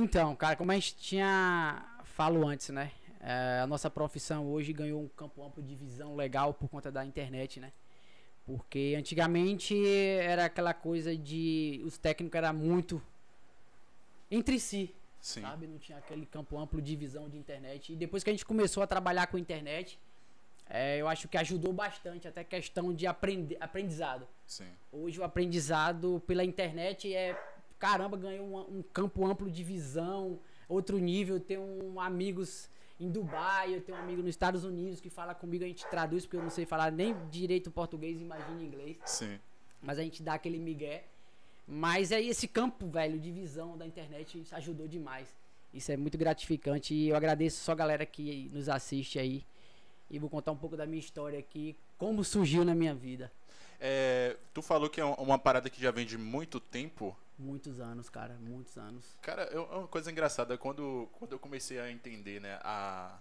Então, cara, como a gente tinha falo antes, né? É, a nossa profissão hoje ganhou um campo amplo de visão legal por conta da internet, né? Porque antigamente era aquela coisa de os técnicos eram muito entre si, Sim. sabe? Não tinha aquele campo amplo de visão de internet. E depois que a gente começou a trabalhar com internet, é, eu acho que ajudou bastante até questão de aprender, aprendizado. Sim. Hoje o aprendizado pela internet é caramba, ganhou um, um campo amplo de visão, outro nível. Eu tenho um, amigos em Dubai, eu tenho um amigo nos Estados Unidos que fala comigo, a gente traduz, porque eu não sei falar nem direito português, imagina inglês. Sim. Mas a gente dá aquele migué. Mas aí esse campo, velho, de visão da internet ajudou demais. Isso é muito gratificante e eu agradeço só a galera que nos assiste aí. E vou contar um pouco da minha história aqui, como surgiu na minha vida. É, tu falou que é uma parada que já vem de muito tempo. Muitos anos, cara, muitos anos. Cara, é uma coisa engraçada quando, quando eu comecei a entender, né, a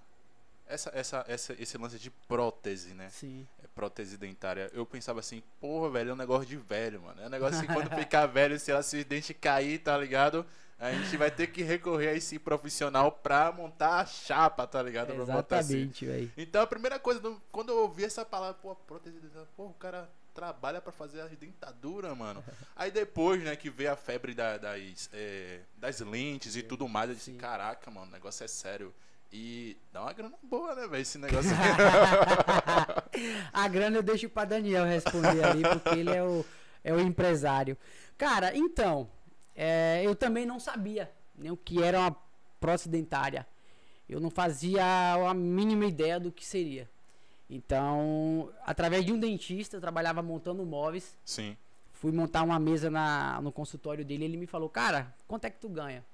essa, essa, essa, esse lance de prótese, né? Sim. É, prótese dentária. Eu pensava assim, porra, velho, é um negócio de velho, mano. É um negócio assim, quando ficar velho, se, ela, se o dente cair, tá ligado? A gente vai ter que recorrer a esse profissional pra montar a chapa, tá ligado? Pra assim. Exatamente, velho. Então a primeira coisa, quando eu ouvi essa palavra, pô, prótese dentária, pô, o cara trabalha para fazer a dentadura, mano. Aí depois, né, que veio a febre da, das, é, das lentes e tudo mais, eu disse, Sim. caraca, mano, o negócio é sério. E dá uma grana boa, né, velho, esse negócio. a grana eu deixo pra Daniel responder ali, porque ele é o, é o empresário. Cara, então, é, eu também não sabia nem o que era uma prótese dentária. Eu não fazia a mínima ideia do que seria. Então, através de um dentista, eu trabalhava montando móveis. Sim. Fui montar uma mesa na, no consultório dele. Ele me falou, cara, quanto é que tu ganha?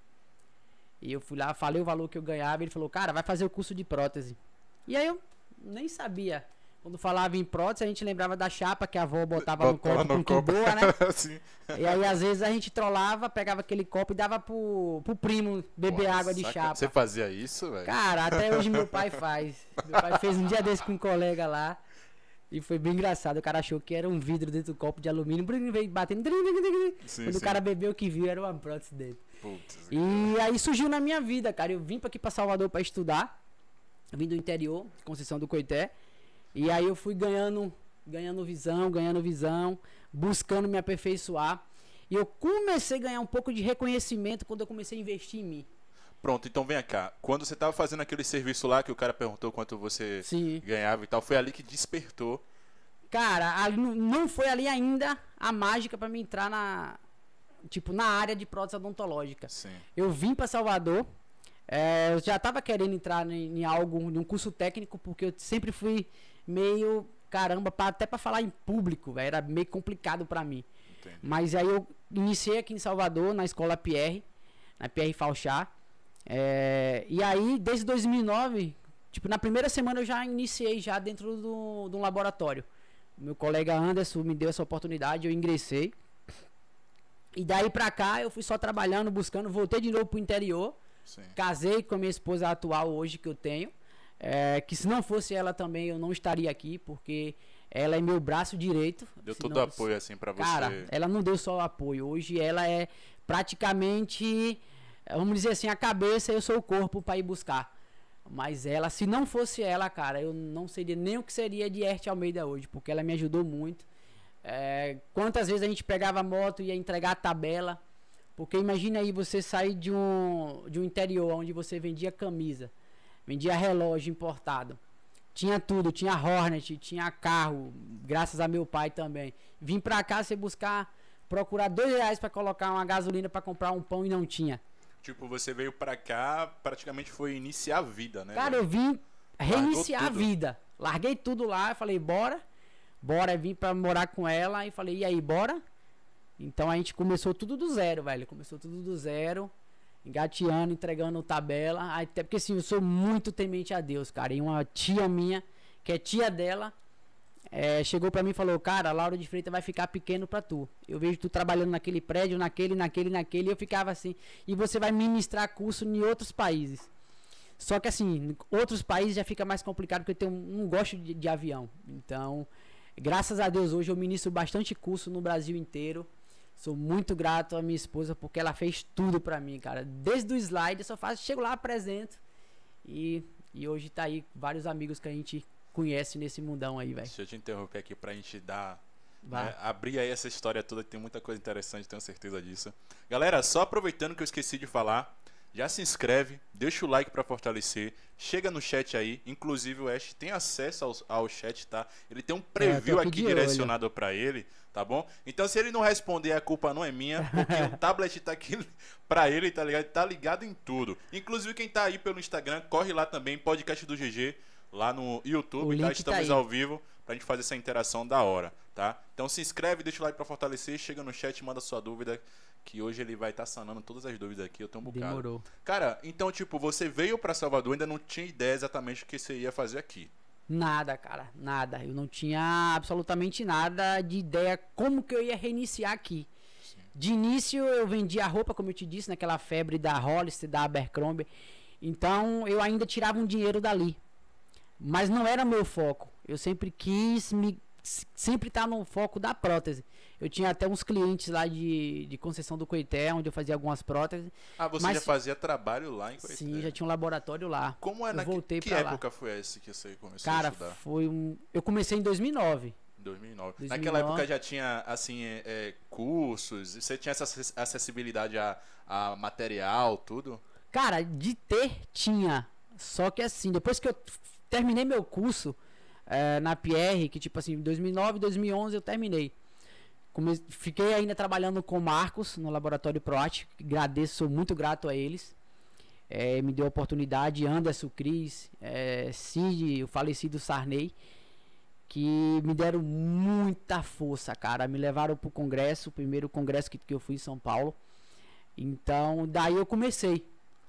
E eu fui lá, falei o valor que eu ganhava. Ele falou, cara, vai fazer o curso de prótese. E aí eu nem sabia. Quando falava em prótese, a gente lembrava da chapa que a avó botava no Botava copo no com copo. boa, né? E aí, às vezes, a gente trollava, pegava aquele copo e dava pro, pro primo beber Pô, água de chapa. Você fazia isso, velho? Cara, até hoje meu pai faz. Meu pai fez um dia desse com um colega lá. E foi bem engraçado. O cara achou que era um vidro dentro do copo de alumínio. Veio batendo. Sim, Quando o sim. cara bebeu, o que viu era uma prótese dele. Putz, E aí surgiu na minha vida, cara. Eu vim pra aqui pra Salvador pra estudar. Vim do interior, Conceição do Coité. E aí eu fui ganhando, ganhando visão, ganhando visão, buscando me aperfeiçoar. E eu comecei a ganhar um pouco de reconhecimento quando eu comecei a investir em mim. Pronto, então vem cá. Quando você tava fazendo aquele serviço lá que o cara perguntou quanto você Sim. ganhava e tal, foi ali que despertou. Cara, não- foi ali ainda a mágica pra me entrar na tipo na área de prótese odontológica. Sim. Eu vim pra Salvador. é, eu já tava querendo entrar em, em algo, num curso técnico, porque eu sempre fui meio caramba, pra, até pra falar em público, velho, era meio complicado pra mim. Entendi. Mas aí eu iniciei aqui em Salvador, na escola Pierre, na Pierre Falchá. É, e aí, desde 2009, tipo, na primeira semana eu já iniciei já dentro do, do laboratório. Meu colega Anderson me deu essa oportunidade, eu ingressei. E daí pra cá eu fui só trabalhando, buscando, voltei de novo pro interior. Sim. Casei com a minha esposa atual hoje que eu tenho. É, que se não fosse ela também eu não estaria aqui, porque ela é meu braço direito. Deu todo não- apoio assim pra você. Cara, ela não deu só o apoio. Hoje ela é praticamente, vamos dizer assim, a cabeça e eu sou o corpo para ir buscar. Mas ela, se não fosse ela, cara, eu não seria nem o que seria de Erte Almeida hoje, porque ela me ajudou muito. É, quantas vezes a gente pegava a moto e ia entregar a tabela? Porque imagina aí você sair de um, de um interior onde você vendia camisa, vendia relógio importado. Tinha tudo, tinha Hornet, tinha carro, graças a meu pai também. Vim pra cá você buscar, procurar dois reais pra colocar uma gasolina pra comprar um pão e não tinha. Tipo, você veio pra cá, praticamente foi iniciar a vida, né? Cara, eu vim reiniciar a vida. Larguei tudo lá, falei, bora. Bora, vim pra morar com ela e falei, e aí, bora? Então a gente começou tudo do zero, velho. Começou tudo do zero, engateando, entregando tabela. Até porque assim, eu sou muito temente a Deus, cara. E uma tia minha, que é tia dela, é, chegou pra mim e falou, cara, Laura de Freitas vai ficar pequeno pra tu. Eu vejo tu trabalhando naquele prédio, naquele, naquele, naquele. E eu ficava assim, e você vai ministrar curso em outros países. Só que assim, outros países já fica mais complicado porque eu tenho, não gosto de, de avião. Então, graças a Deus hoje eu ministro bastante curso no Brasil inteiro. Sou muito grato à minha esposa porque ela fez tudo pra mim, cara. Desde o slide, eu só faço, chego lá, apresento. E, e hoje tá aí vários amigos que a gente conhece nesse mundão aí, velho. Deixa eu te interromper aqui pra gente dar. Né, abrir aí essa história toda, que tem muita coisa interessante, tenho certeza disso. Galera, só aproveitando que eu esqueci de falar, já se inscreve, deixa o like pra fortalecer, chega no chat aí, inclusive o Ash tem acesso ao, ao chat, tá? Ele tem um preview aqui aqui direcionado pra ele, tá bom? Então se ele não responder, a culpa não é minha, porque o tablet tá aqui pra ele, tá ligado? Tá ligado em tudo. Inclusive quem tá aí pelo Instagram, corre lá também, podcast do GG, lá no YouTube, tá? tá Estamos aí. ao vivo pra gente fazer essa interação da hora, tá? Então se inscreve, deixa o like pra fortalecer, chega no chat, manda sua dúvida, que hoje ele vai estar sanando todas as dúvidas aqui, eu tenho um bocado. Demorou. Cara, então tipo, você veio pra Salvador, ainda não tinha ideia exatamente o que você ia fazer aqui. Nada, cara, nada. Eu não tinha absolutamente nada de ideia como que eu ia reiniciar aqui. De início eu vendia roupa, como eu te disse, naquela febre da Hollister, da Abercrombie. Então eu ainda tirava um dinheiro dali. Mas não era meu foco. Eu sempre quis me sempre estar no foco da prótese. Eu tinha até uns clientes lá de, de concessão do Coité, onde eu fazia algumas próteses. Ah, você Mas- já fazia trabalho lá em Coité. Sim, já tinha um laboratório lá. Como é na voltei que lá. época foi essa que você começou Cara, a estudar? foi um. Eu comecei em 2009. 2009. 2009. Naquela época já tinha, assim, é, é, cursos? Você tinha essa acess- acessibilidade a, a material, tudo? Cara, de ter, tinha. Só que assim, depois que eu terminei meu curso eh, na PR, que tipo assim, em 2009, 2011 eu terminei. Come- Fiquei ainda trabalhando com o Marcos no laboratório Proat. Agradeço, sou muito grato a eles. Eh, me deu a oportunidade, Anderson, Cris, eh, Cid, o falecido Sarney, que me deram muita força, cara. Me levaram pro congresso, o primeiro congresso que, que eu fui em São Paulo. Então, daí eu comecei.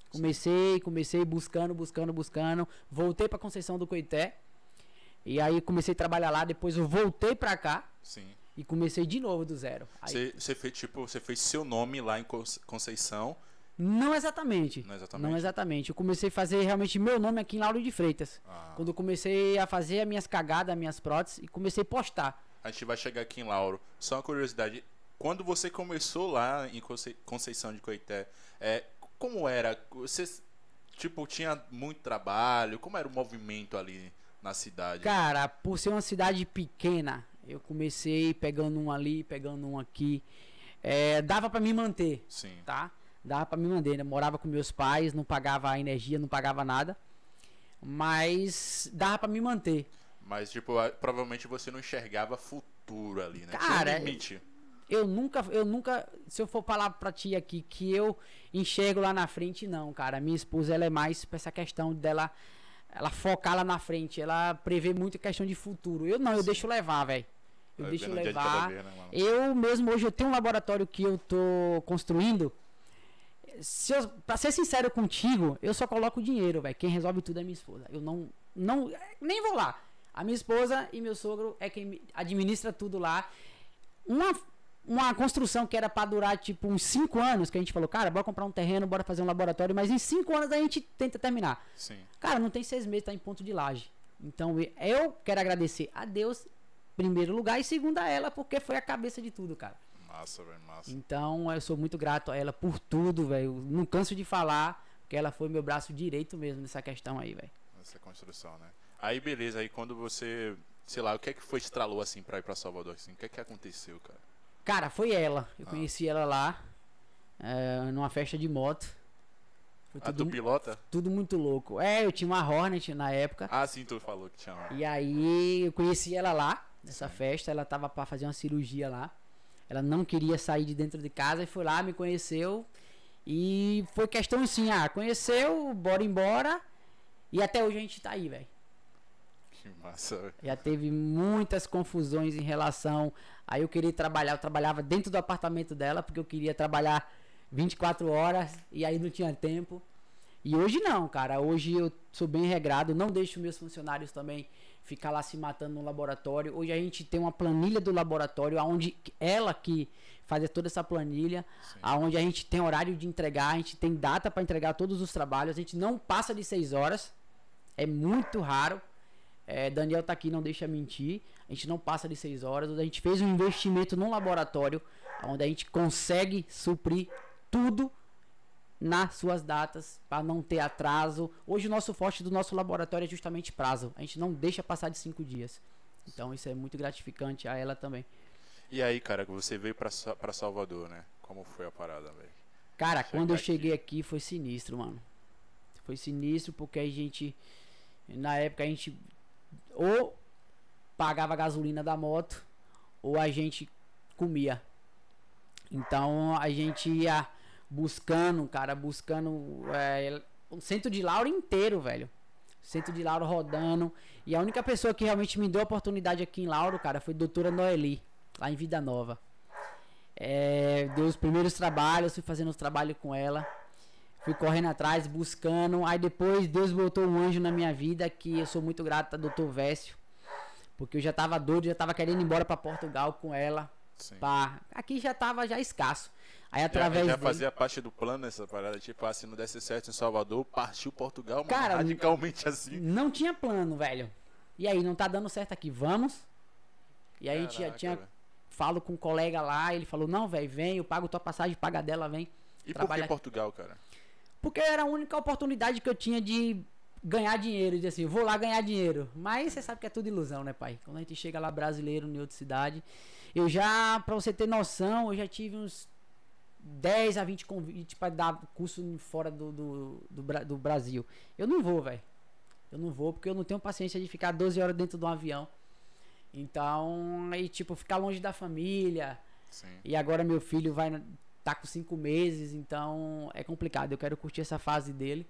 Comecei, comecei buscando, buscando, buscando. Voltei pra Conceição do Coité. E aí comecei a trabalhar lá. Depois eu voltei pra cá Sim. E comecei de novo do zero. Você, fez, tipo, você fez seu nome lá em Conce- Conceição. Não exatamente. Não exatamente. Não exatamente. Eu comecei a fazer realmente meu nome aqui em Lauro de Freitas. Ah, Quando eu comecei a fazer as minhas cagadas, as minhas próteses e comecei a postar. a gente vai chegar aqui em Lauro. Só uma curiosidade. Quando você começou lá em Conce- Conceição de Coité, é, como era? Você, tipo, tinha muito trabalho? Como era o movimento ali na cidade? Cara, por ser uma cidade pequena, eu comecei pegando um ali, pegando um aqui. É, dava pra me manter. Sim. tá? Dava pra me manter, né? Morava com meus pais, não pagava a energia, não pagava nada. Mas dava pra me manter. Mas, tipo, provavelmente você não enxergava futuro ali, né? Cara, Tinha um limite. Eu nunca, eu nunca, se eu for falar pra ti aqui que eu enxergo lá na frente, não, cara. Minha esposa, ela é mais pra essa questão dela, ela focar lá na frente, ela prevê muito a questão de futuro. Eu não, eu deixo levar, velho. Eu Vai deixo levar. vez, né? Eu mesmo hoje eu tenho um laboratório que eu tô construindo. Se eu, pra ser sincero contigo, eu só coloco o dinheiro, velho. Quem resolve tudo é minha esposa. Eu não, não, nem vou lá. A minha esposa e meu sogro é quem administra tudo lá. Uma, uma construção que era pra durar tipo uns 5 anos, que a gente falou, cara, bora comprar um terreno, bora fazer um laboratório, mas em 5 anos a gente tenta terminar. Sim. Cara, não tem seis meses, tá em ponto de laje. Então eu quero agradecer a Deus, primeiro lugar, e segundo a ela, porque foi a cabeça de tudo, cara. Massa, velho, massa. Então eu sou muito grato a ela por tudo, velho. Não canso de falar, porque ela foi meu braço direito mesmo nessa questão aí, velho. Essa construção, né? Aí, beleza, aí quando você, sei lá, o que é que foi que estralou assim pra ir pra Salvador, assim? O que é que aconteceu, cara? Cara, foi ela. Eu Ah. conheci ela lá, é, numa festa de moto. Foi A do tudo, pilota? tudo muito louco. É, eu tinha uma Hornet na época. Ah, sim, tu falou que tinha uma. E aí eu conheci ela lá, nessa festa, ela tava pra fazer uma cirurgia lá. Ela não queria sair de dentro de casa e foi lá, me conheceu. E foi questão assim, ah, conheceu, bora embora. E até hoje a gente tá aí, velho. Que massa. Já teve muitas confusões em relação a eu querer trabalhar. Eu trabalhava dentro do apartamento dela, porque eu queria trabalhar 24 horas e aí não tinha tempo. E hoje não, cara. Hoje eu sou bem regrado, não deixo meus funcionários também ficar lá se matando no laboratório. Hoje a gente tem uma planilha do laboratório, onde ela que faz toda essa planilha, Sim. aonde a gente tem horário de entregar, a gente tem data para entregar todos os trabalhos, a gente não passa de 6 horas. É muito raro. É, Daniel tá aqui, não deixa mentir. A gente não passa de 6 horas. A gente fez um investimento num laboratório onde a gente consegue suprir tudo nas suas datas para não ter atraso. Hoje o nosso forte do nosso laboratório é justamente prazo. A gente não deixa passar de 5 dias. Então isso é muito gratificante a ela também. E aí, cara, você veio pra Salvador, né? Como foi a parada, velho? Cara, Chegar quando eu aqui. cheguei aqui foi sinistro, mano. Foi sinistro porque a gente. Na época a gente ou pagava a gasolina da moto ou a gente comia. Então a gente ia buscando, cara, buscando é, o centro de Lauro inteiro, velho. Centro de Lauro rodando. E a única pessoa que realmente me deu a oportunidade aqui em Lauro, cara, foi a doutora Noeli, lá em Vida Nova. É, deu os primeiros trabalhos, fui fazendo os trabalhos com ela. Fui correndo atrás, buscando. Aí depois Deus botou um anjo na minha vida que eu sou muito grato a doutor Vécio. Porque eu já tava doido, já tava querendo ir embora pra Portugal com ela. Sim. Pá. Aqui já tava já escasso. Aí Já, através já dele- fazia parte do plano essa parada, tipo, se não desse certo em Salvador, partiu Portugal, mano, Cara, radicalmente assim. Não tinha plano, velho. E aí, não tá dando certo aqui, vamos? E aí a gente já Caraca, tinha. velho. Falo com um colega lá, ele falou, não, velho, vem, eu pago tua passagem, paga dela, vem. E por que Portugal, cara? Porque era a única oportunidade que eu tinha de ganhar dinheiro, de assim, vou lá ganhar dinheiro. Mas você sabe que é tudo ilusão, né, pai? Quando a gente chega lá brasileiro em outra cidade, eu já, pra você ter noção, eu já tive uns 10 a 20 convites pra dar curso fora do, do, do, do Brasil. Eu não vou, velho. Eu não vou porque eu não tenho paciência de ficar 12 horas dentro de um avião. Então, aí, tipo, ficar longe da família. Sim. E agora meu filho vai tá com cinco meses, então é complicado. Eu quero curtir essa fase dele.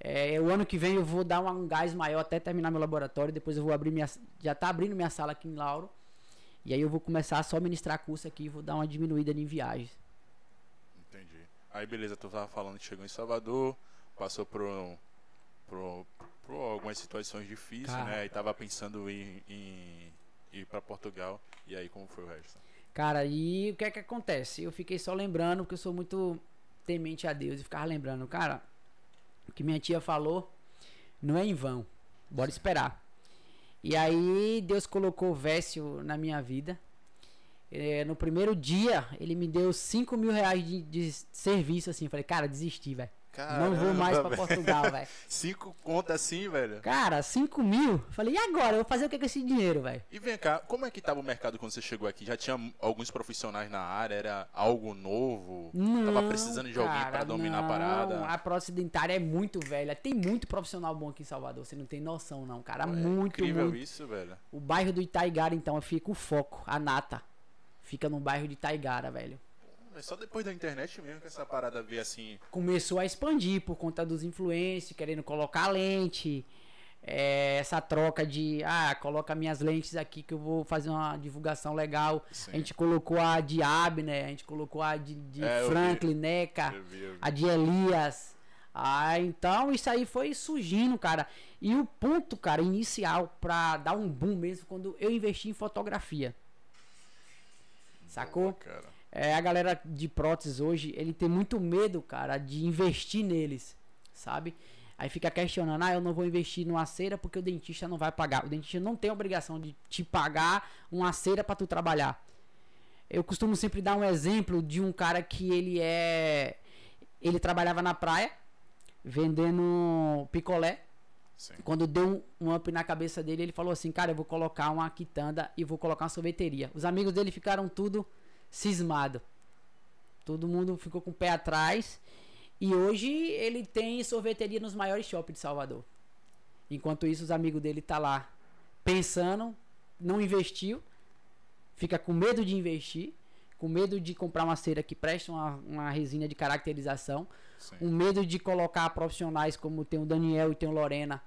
É, o ano que vem eu vou dar um gás maior até terminar meu laboratório. Depois eu vou abrir minha. Já tá abrindo minha sala aqui em Lauro. E aí eu vou começar a só ministrar curso aqui e vou dar uma diminuída em viagens. Aí beleza, tu tava falando que chegou em Salvador, passou por, por, por algumas situações difíceis, Cara. né? E tava pensando em, em ir pra Portugal. E aí como foi o resto? Cara, e o que é que acontece? Eu fiquei só lembrando, porque eu sou muito temente a Deus, e ficava lembrando, cara, o que minha tia falou não é em vão. Bora esperar. E aí Deus colocou o Vécio na minha vida. É, no primeiro dia, ele me deu 5 mil reais de, de serviço, assim. Falei, cara, desisti, velho. Não vou mais pra. Portugal, velho. Cinco contas assim, velho. Cara, 5 mil? Falei, e agora? Eu vou fazer o que com esse dinheiro, velho? E vem cá, como é que tava o mercado quando você chegou aqui? Já tinha alguns profissionais na área? Era algo novo? tava Não, precisando de alguém pra dominar a não. parada? A prótese dentária é muito velha. Tem muito profissional bom aqui em Salvador. Você não tem noção, não, cara. É muito, incrível muito. isso, velho. O bairro do Itaigara, então, fica o foco, a nata. Fica no bairro de Itaigara, velho. É só depois da internet mesmo que essa parada veio assim. Começou a expandir por conta dos influencers, querendo colocar lente. é, essa troca de, ah, coloca minhas lentes aqui que eu vou fazer uma divulgação legal. Sim. A gente colocou a de Abner, a gente colocou a de, de É. Franklin, Neca. Eu vi, eu vi. a de Elias. Ah, então isso aí foi surgindo, cara. E o ponto, cara, inicial pra dar um boom mesmo quando eu investi em fotografia. Sacou? Boa. É, a galera de próteses hoje, ele tem muito medo, cara, de investir neles, sabe? Aí fica questionando, ah, eu não vou investir numa cera porque o dentista não vai pagar. O dentista não tem obrigação de te pagar uma cera pra tu trabalhar. Eu costumo sempre dar um exemplo de um cara que ele é. Ele trabalhava na praia, vendendo picolé. Sim. Quando deu um, up na cabeça dele, ele falou assim: Cara, eu vou colocar uma quitanda e vou colocar uma sorveteria. Os amigos dele ficaram tudo cismado. Todo mundo ficou com o pé atrás. E hoje ele tem sorveteria nos maiores shoppings de Salvador. Enquanto isso, os amigos dele tá lá pensando, não investiu, fica com medo de investir, com medo de comprar uma cera que presta uma, uma resina de caracterização, Sim. um medo de colocar profissionais como tem o Daniel e tem o Lorena.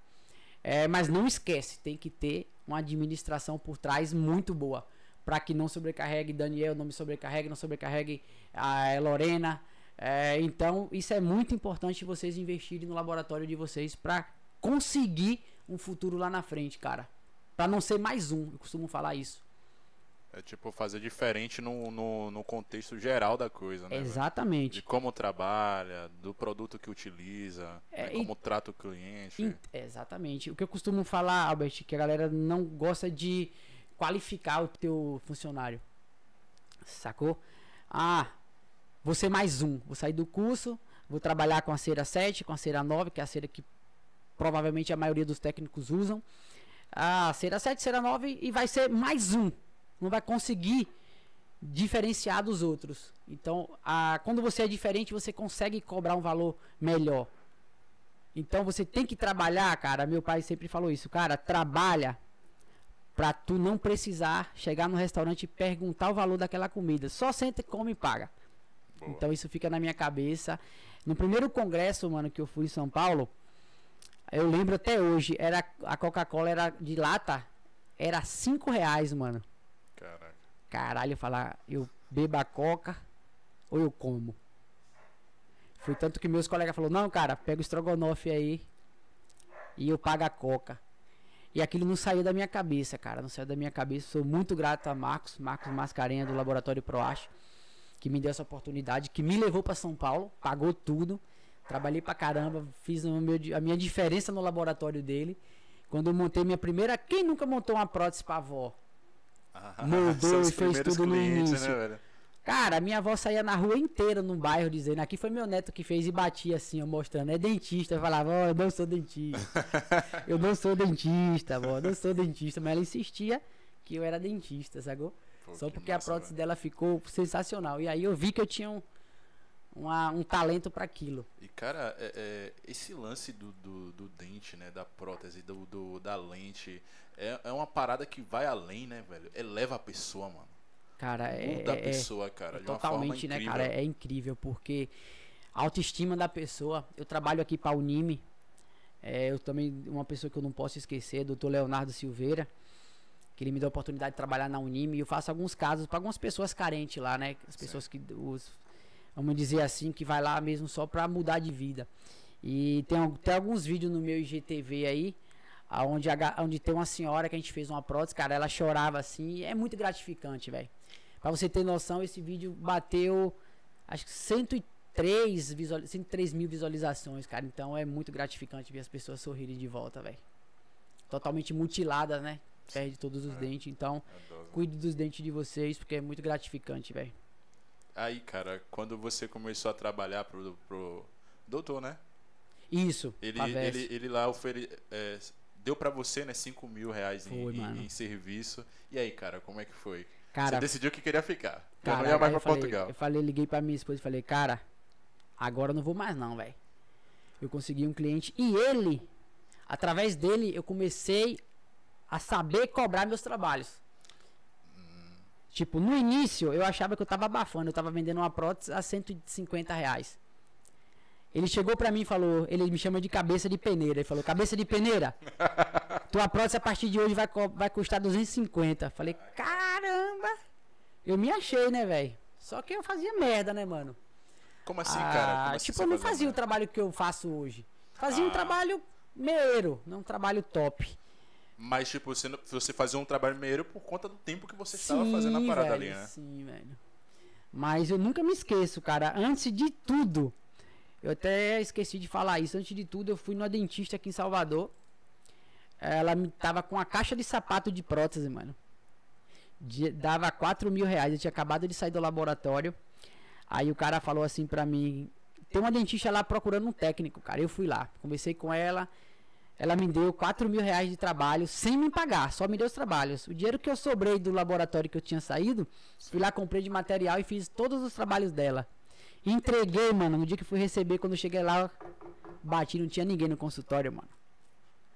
É, mas não esquece, tem que ter uma administração por trás muito boa. Para que não sobrecarregue Daniel, não me sobrecarregue, não sobrecarregue a Lorena. É, então, isso é muito importante vocês investirem no laboratório de vocês para conseguir um futuro lá na frente, cara. Para não ser mais um, eu costumo falar isso. É tipo fazer diferente no, no, no contexto geral da coisa, né? Exatamente. De como trabalha, do produto que utiliza, É, né, e- como trata o cliente. In- Exatamente. O que eu costumo falar, Albert, que a galera não gosta de qualificar o teu funcionário. Sacou? Ah, vou ser mais um. Vou sair do curso, vou trabalhar com a cera 7, com a cera 9, que é a cera que provavelmente a maioria dos técnicos usam. A cera 7, cera 9 e vai ser mais um. Não vai conseguir diferenciar dos outros. Então, a, quando você é diferente, você consegue cobrar um valor melhor. Então você tem que trabalhar, cara. Meu pai sempre falou isso, cara. Trabalha pra tu não precisar chegar no restaurante e perguntar o valor daquela comida. Só senta, come e paga. Boa. Então isso fica na minha cabeça. No primeiro congresso, mano, que eu fui em São Paulo, eu lembro até hoje, era a Coca-Cola era de lata, era cinco reais, mano. Caralho, falar, eu bebo a coca ou eu como. Foi tanto que meus colegas falaram, não, cara, pega o estrogonofe aí e eu pago a coca. E aquilo não saiu da minha cabeça, cara, não saiu da minha cabeça. Sou muito grato a Marcos, Marcos Mascarenha do Laboratório Proacho, que me deu essa oportunidade, que me levou para São Paulo, pagou tudo. Trabalhei pra caramba, fiz a minha diferença no laboratório dele. Quando eu montei minha primeira, quem nunca montou uma prótese pra avó? Ah, os e fez tudo no clientes, início. Né? Cara, minha avó saía na rua inteira no bairro dizendo, aqui foi meu neto que fez e batia assim, ó, mostrando, é dentista. Eu falava, ó, eu não sou dentista. eu não sou dentista, vó, eu não sou dentista. Mas ela insistia que eu era dentista, sacou? Pô, Só que porque a massa, prótese velho. dela ficou sensacional. E aí eu vi que eu tinha um, uma- um talento para aquilo. E cara, é- é, esse lance do, do, do dente, né? Da prótese, do, do- da lente, é, é uma parada que vai além, né, velho? Eleva a pessoa, mano. Cara, é, Muda a é- pessoa, cara. é totalmente, né, cara? É incrível, porque a autoestima da pessoa. Eu trabalho aqui para a Unime. É, eu também, uma pessoa que eu não posso esquecer, doutor Leonardo Silveira, que ele me deu a oportunidade de trabalhar na Unime. E eu faço alguns casos para algumas pessoas carentes lá, né? As pessoas que, os, vamos dizer assim, que vai lá mesmo só para mudar de vida. E tem, tem alguns vídeos no meu IGTV aí, a ga- onde tem uma senhora que a gente fez uma prótese, cara, ela chorava assim, é muito gratificante, velho. Pra você ter noção, esse vídeo bateu acho que 103, visual, 103 mil visualizações, cara. Então é muito gratificante ver as pessoas sorrirem de volta, velho. Totalmente mutilada, né? Perde todos os É. dentes. Então, Adoro. cuide dos dentes de vocês, porque é muito gratificante, velho. Aí, cara, quando você começou a trabalhar pro, pro doutor, né? Isso, Ele, Pavés. ele, ele lá ofere, é, deu pra você, né, 5 mil reais em, Foi, em- mano. em serviço. E aí, cara, como é que foi? Cara, você decidiu que queria ficar. Cara, não ia mais pra eu falei, Portugal. Eu falei, liguei pra minha esposa e falei, cara, agora eu não vou mais não, velho. Eu consegui um cliente e ele, através dele, eu comecei a saber cobrar meus trabalhos. Tipo, no início eu achava que eu tava abafando, eu tava vendendo uma prótese a 150 reais. Ele chegou pra mim e falou, ele me chama de cabeça de peneira. Ele falou, cabeça de peneira, tua prótese a partir de hoje vai, vai custar 250. Falei, caramba! Eu me achei, né, velho? Só que eu fazia merda, né, mano? Como assim, Ah, cara? Como assim tipo, eu não fazia o trabalho que eu faço hoje. Fazia um Ah. trabalho meiro, não um trabalho top. Mas, tipo, você, você fazia um trabalho meio por conta do tempo que você estava fazendo a parada velho, ali, né? Sim, velho. Mas eu nunca me esqueço, cara. Antes de tudo, eu até esqueci de falar isso. Antes de tudo, eu fui numa dentista aqui em Salvador. Ela me tava com uma caixa de sapato de prótese, mano. De- dava 4 mil reais. Eu tinha acabado de sair do laboratório. Aí o cara falou assim pra mim: tem uma dentista lá procurando um técnico, cara. Eu fui lá, conversei com ela. Ela me deu 4 mil reais de trabalho sem me pagar, só me deu os trabalhos. O dinheiro que eu sobrei do laboratório que eu tinha saído, fui lá, comprei de material e fiz todos os trabalhos dela. Entreguei, mano, no dia que fui receber, quando eu cheguei lá, bati, não tinha ninguém no consultório, mano.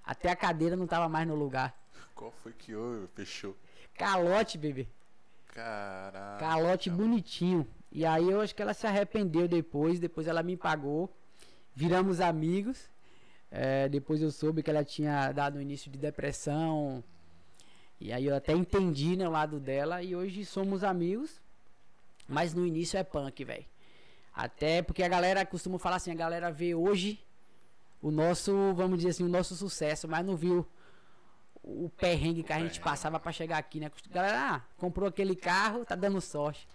Até a cadeira não tava mais no lugar. Qual foi que houve? Fechou. Calote, bebê. Caraca. Calote bonitinho. E aí eu acho que ela se arrependeu depois, depois ela me pagou. Viramos amigos. É, depois eu soube que ela tinha dado um início de depressão. E aí eu até entendi né, o lado dela e hoje somos amigos. Mas no início é punk, velho. Até porque a galera costuma falar assim, a galera vê hoje o nosso, vamos dizer assim, o nosso sucesso, mas não viu o perrengue que a gente passava pra chegar aqui, né? Galera, ah, comprou aquele carro, tá dando sorte.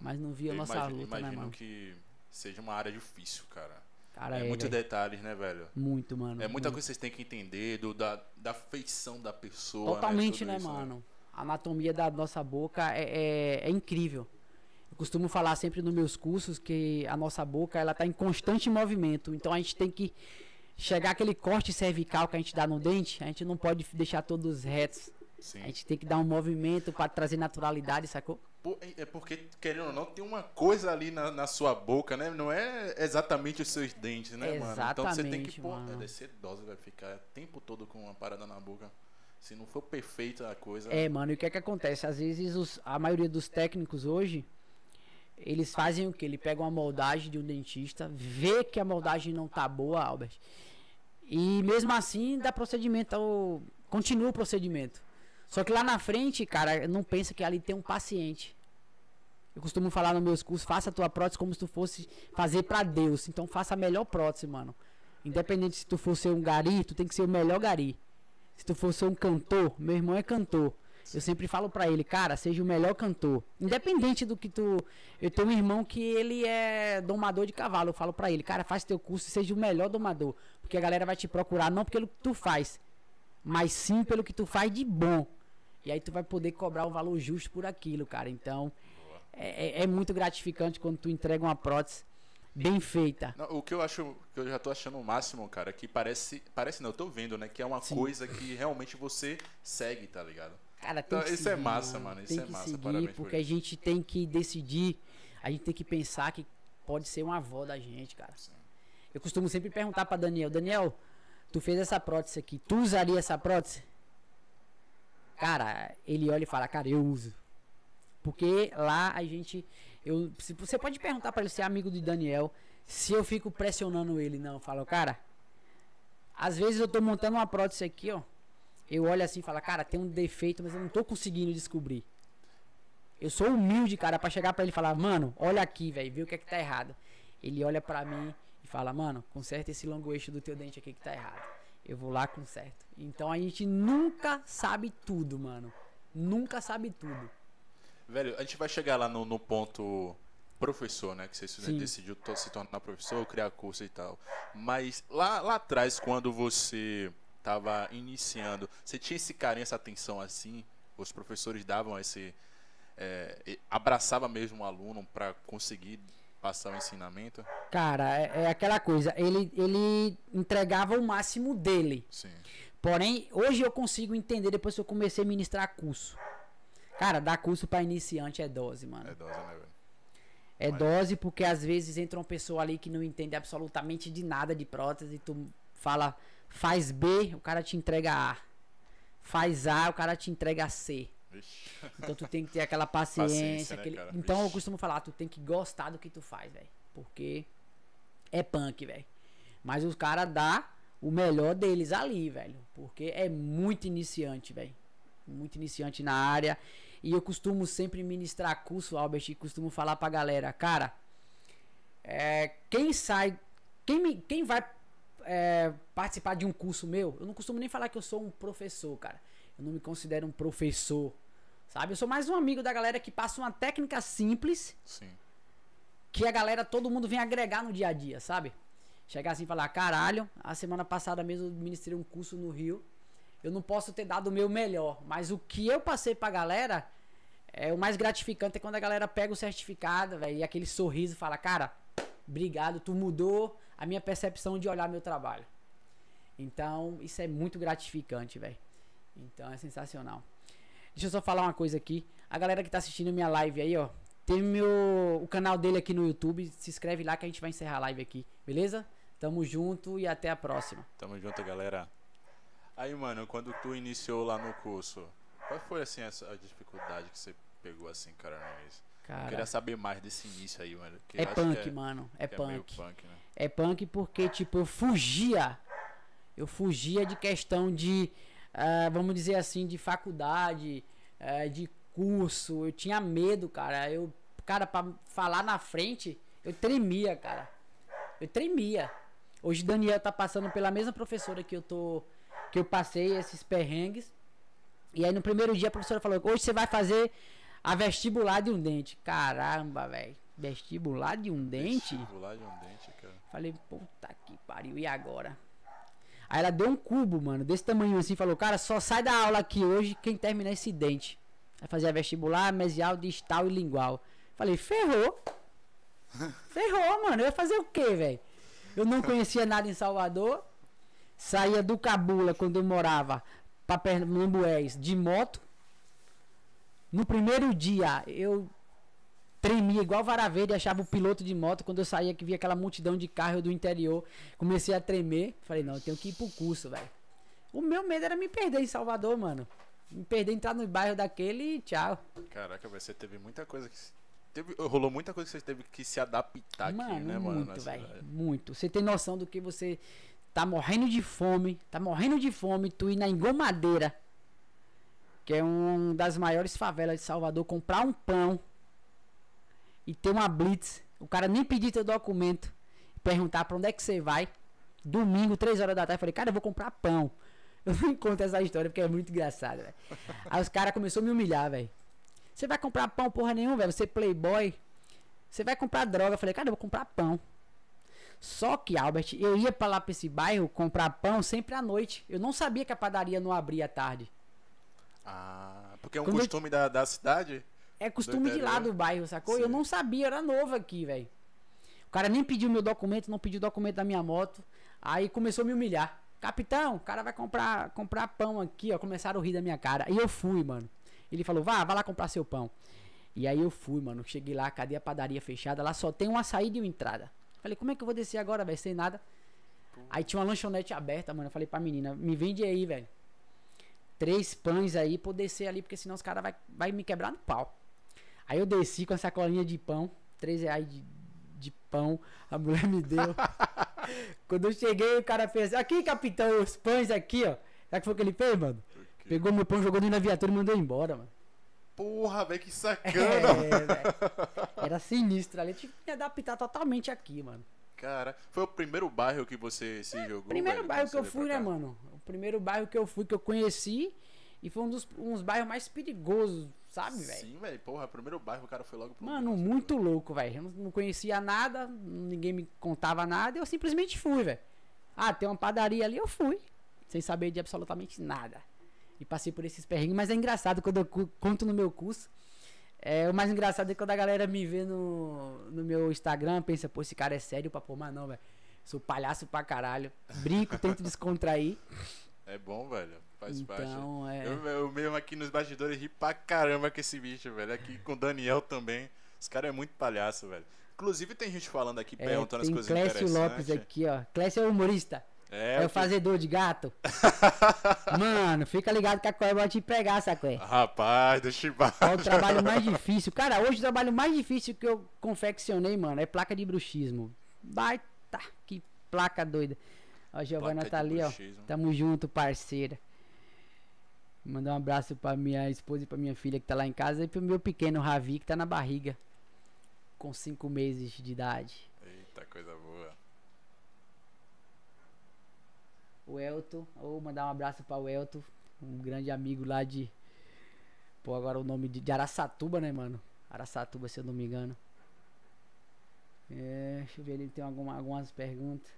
Mas não via a nossa imagino, luta, né, imagino mano? que seja uma área difícil, cara. Cara, é é, muitos velho. detalhes, né, velho? Muito, mano. É muita muito. coisa que vocês têm que entender do, da, da feição da pessoa. Totalmente, Tudo né, isso, mano? A anatomia da nossa boca é, é, é incrível. Eu costumo falar sempre nos meus cursos que a nossa boca ela tá em constante movimento. Então a gente tem que chegar aquele corte cervical que a gente dá no dente, a gente não pode deixar todos retos. Sim. A gente tem que dar um movimento para trazer naturalidade, sacou? É porque, querendo ou não, tem uma coisa ali na, na sua boca, né? Não é exatamente os seus dentes, né, mano? Então você tem que, Exatamente, pô, mano. é, deve ser dose, vai ficar o tempo todo com uma parada na boca. Se não for perfeita a coisa. É, mano, e o que é que acontece? Às vezes os- a maioria dos técnicos hoje, eles fazem o que? Ele pega uma moldagem de um dentista, vê que a moldagem não tá boa, Albert. E mesmo assim dá procedimento, ao- continua o procedimento. Só que lá na frente, cara, não pensa que ali tem um paciente. Eu costumo falar nos meus cursos, faça a tua prótese como se tu fosse fazer pra Deus. Então faça a melhor prótese, mano. Independente se tu for ser um gari, tu tem que ser o melhor gari. Se tu for ser um cantor, meu irmão é cantor. Eu sempre falo pra ele, cara, seja o melhor cantor. Independente do que tu. Eu tenho um irmão que ele é domador de cavalo. Eu falo pra ele, cara, faz teu curso e seja o melhor domador. Porque a galera vai te procurar não pelo que tu faz, mas sim pelo que tu faz de bom. E aí tu vai poder cobrar o valor justo por aquilo, cara. Então, é, é- é muito gratificante quando tu entrega uma prótese bem feita. Não, o que eu acho, que eu já tô achando o máximo, cara, é que parece, parece não, eu tô vendo, né, que é uma Sim. coisa que realmente você segue, tá ligado? Cara, tem Então, que isso é seguir, massa, mano, isso tem é que massa, seguir, parabéns por porque a gente tem que decidir, a gente tem que pensar que pode ser uma avó da gente, cara. Sim. Eu costumo sempre perguntar pra Daniel, Daniel, tu fez essa prótese aqui, tu usaria essa prótese? Cara, ele olha e fala, cara, eu uso. Porque lá a gente, eu, se- você pode perguntar pra ele se é amigo de Daniel, se eu fico pressionando ele, não, eu falo, cara, às vezes eu tô montando uma prótese aqui, ó, eu olho assim e falo, cara, tem um defeito, mas eu não tô conseguindo descobrir. Eu sou humilde, cara, pra chegar pra ele e falar, mano, olha aqui, velho, vê o que é que tá errado. Ele olha pra mim e fala, mano, conserta esse longo eixo do teu dente aqui que tá errado. Eu vou lá, conserto. Então a gente nunca sabe tudo, mano. Nunca sabe tudo. Velho, a gente vai chegar lá no, no ponto professor, né? Que você Sim. decidiu se tornar professor, criar curso e tal. Mas lá, lá atrás, quando você tava iniciando, você tinha esse carinho, essa atenção assim? Os professores davam esse. É, abraçava mesmo o aluno para conseguir passar o ensinamento? Cara, é, é aquela coisa. Ele, ele entregava o máximo dele. Sim. Porém, hoje eu consigo entender depois que eu comecei a ministrar curso. Cara, dar curso pra iniciante é dose, mano. É dose, né, velho? É Mas- dose porque às vezes entra uma pessoa ali que não entende absolutamente de nada de prótese e tu fala faz B, o cara te entrega A. Faz A, o cara te entrega C. Vixe. Então tu tem que ter aquela paciência. Paciência, né, aquele- cara? Então eu costumo falar, tu tem que gostar do que tu faz, velho. Porque é punk, velho. Mas os caras dá o melhor deles ali, velho. Porque é muito iniciante, velho. Muito iniciante na área. E eu costumo sempre ministrar curso, Albert, e costumo falar pra galera, cara, é, quem sai, quem, me, quem vai é, participar de um curso meu, eu não costumo nem falar que eu sou um professor, cara. Eu não me considero um professor, sabe? Eu sou mais um amigo da galera que passa uma técnica simples Sim. que a galera, todo mundo vem agregar no dia a dia, sabe? Chegar assim e falar, caralho, a semana passada mesmo eu ministrei um curso no Rio. Eu não posso ter dado o meu melhor, mas o que eu passei pra galera, é o mais gratificante é quando a galera pega o certificado, velho, e aquele sorriso fala, cara, obrigado, tu mudou a minha percepção de olhar meu trabalho. Então, isso é muito gratificante, velho. Então, é sensacional. Deixa eu só falar uma coisa aqui. A galera que tá assistindo minha live aí, ó, tem meu, o canal dele aqui no YouTube. Se inscreve lá que a gente vai encerrar a live aqui, beleza? Tamo junto e até a próxima. Tamo junto, galera. Aí, mano, quando tu iniciou lá no curso, qual foi, assim, essa a dificuldade que você pegou, assim, cara, no início? Eu Cara, queria saber mais desse início aí, mano. é punk, que mano. É meio punk. punk, né? É punk porque, tipo, eu fugia. Eu fugia de questão de, ah, vamos dizer assim, de faculdade, ah, de curso. Eu tinha medo, cara. Eu, cara, pra falar na frente, eu tremia, cara. Eu tremia. Hoje Daniel tá passando pela mesma professora que eu tô, que eu passei esses perrengues. E aí no primeiro dia a professora falou: hoje você vai fazer a vestibular de um dente. Caramba, velho. Vestibular de um dente? Vestibular de um dente, cara. Falei, puta que pariu, e agora? Aí ela deu um cubo, mano, desse tamanho assim, falou, cara, só sai da aula aqui hoje quem terminar esse dente. Vai fazer a vestibular, mesial, distal e lingual. Falei, ferrou. ferrou, mano. Eu ia fazer o quê, velho? Eu não conhecia nada em Salvador. Saía do Cabula quando eu morava pra Pernambués de moto. No primeiro dia eu tremia igual vara verde, achava o piloto de moto. Quando eu saía que via aquela multidão de carro do interior, comecei a tremer. Falei, não, eu tenho que ir pro curso, velho. O meu medo era me perder em Salvador, mano. Me perder, entrar no bairro daquele e tchau. Caraca, você teve muita coisa que. Teve, rolou muita coisa que você teve que se adaptar mano, aqui, né, mano? Muito, velho. Muito. Você tem noção do que você tá morrendo de fome, tá morrendo de fome, tu ir na Engomadeira, que é uma das maiores favelas de Salvador, comprar um pão e ter uma blitz, o cara nem pedir teu documento, perguntar pra onde é que você vai. Domingo, 3 horas da tarde, eu falei, cara, eu vou comprar pão. Eu não conto essa história porque é muito engraçado, velho. Aí os caras começaram a me humilhar, velho. Você vai comprar pão porra nenhuma, velho? Você é playboy. Você vai comprar droga. Eu falei, cara, eu vou comprar pão. Só que, Albert, eu ia pra lá pra esse bairro comprar pão sempre à noite. Eu não sabia que a padaria não abria à tarde. Ah, porque é um Quando eu- costume da, da cidade? É costume de lá do bairro, sacou? Sim. Eu não sabia, eu era novo aqui, velho. O cara nem pediu meu documento, não pediu o documento da minha moto. Aí começou a me humilhar. Capitão, o cara vai comprar, comprar pão aqui, ó. Começaram a rir da minha cara. E eu fui, mano. Ele falou, vá, vai lá comprar seu pão. E aí eu fui, mano. Cheguei lá, cadê a padaria fechada? Lá só tem uma saída e uma entrada. Falei, como é que eu vou descer agora, velho? Sem nada. Aí tinha uma lanchonete aberta, mano. Eu falei pra menina, me vende aí, velho. Três pães aí pra eu descer ali, porque senão os caras vai, vai me quebrar no pau. Aí eu desci com a sacolinha de pão, três reais de, de pão, a mulher me deu. Quando eu cheguei, o cara fez, aqui capitão, os pães aqui, ó. Sabe o que foi que ele fez, mano? Pegou meu pão, jogou dentro da viatura e mandou embora, mano. Porra, velho, que É, sacana. velho. Era sinistro ali. Eu tive que me adaptar totalmente aqui, mano. Cara, foi o primeiro bairro que você se jogou? Primeiro velho, bairro que eu fui, né, mano? O primeiro bairro que eu fui, que eu conheci. E foi um dos uns bairros mais perigosos, sabe, velho? Sim, velho. Porra, primeiro bairro o cara foi logo pro Mano, muito louco, velho. Eu não- não conhecia nada, ninguém me contava nada, eu simplesmente fui, velho. Ah, tem uma padaria ali, eu fui. Sem saber de absolutamente nada. E passei por esses perrengues, mas é engraçado quando eu conto no meu curso. É, o mais engraçado é quando a galera me vê no, no meu Instagram, pensa, pô, esse cara é sério pra pôr, mas não, velho. Sou palhaço pra caralho. Brinco, tento descontrair. É bom, velho. Faz parte. Então, é. Eu, eu mesmo aqui nos bastidores ri pra caramba com esse bicho, velho. Aqui com o Daniel também. Esse cara é muito palhaço, velho. Inclusive tem gente falando aqui, É, perguntando as coisas Clécio interessantes. Lopes aqui, ó. Clécio é humorista. É, É, o fazedor de gato. Mano, fica ligado que a Coé vai te pegar, sacué. Rapaz, deixa eu Qual o trabalho mais difícil? Cara, hoje o trabalho mais difícil que eu confeccionei, mano, é placa de bruxismo. Baita, que placa doida. Ó, a Giovana Placa tá ali, ó. bruxismo. Tamo junto, parceira. Mandar um abraço pra minha esposa e pra minha filha que tá lá em casa e pro meu pequeno Ravi que tá na barriga. Com 5 meses de idade. Eita, coisa boa. O Elton, ou mandar um abraço para o Elton, um grande amigo lá de. Pô, agora o nome de, de Araçatuba, né, mano? Araçatuba, se eu não me engano. É, deixa eu ver, ele tem alguma, algumas perguntas.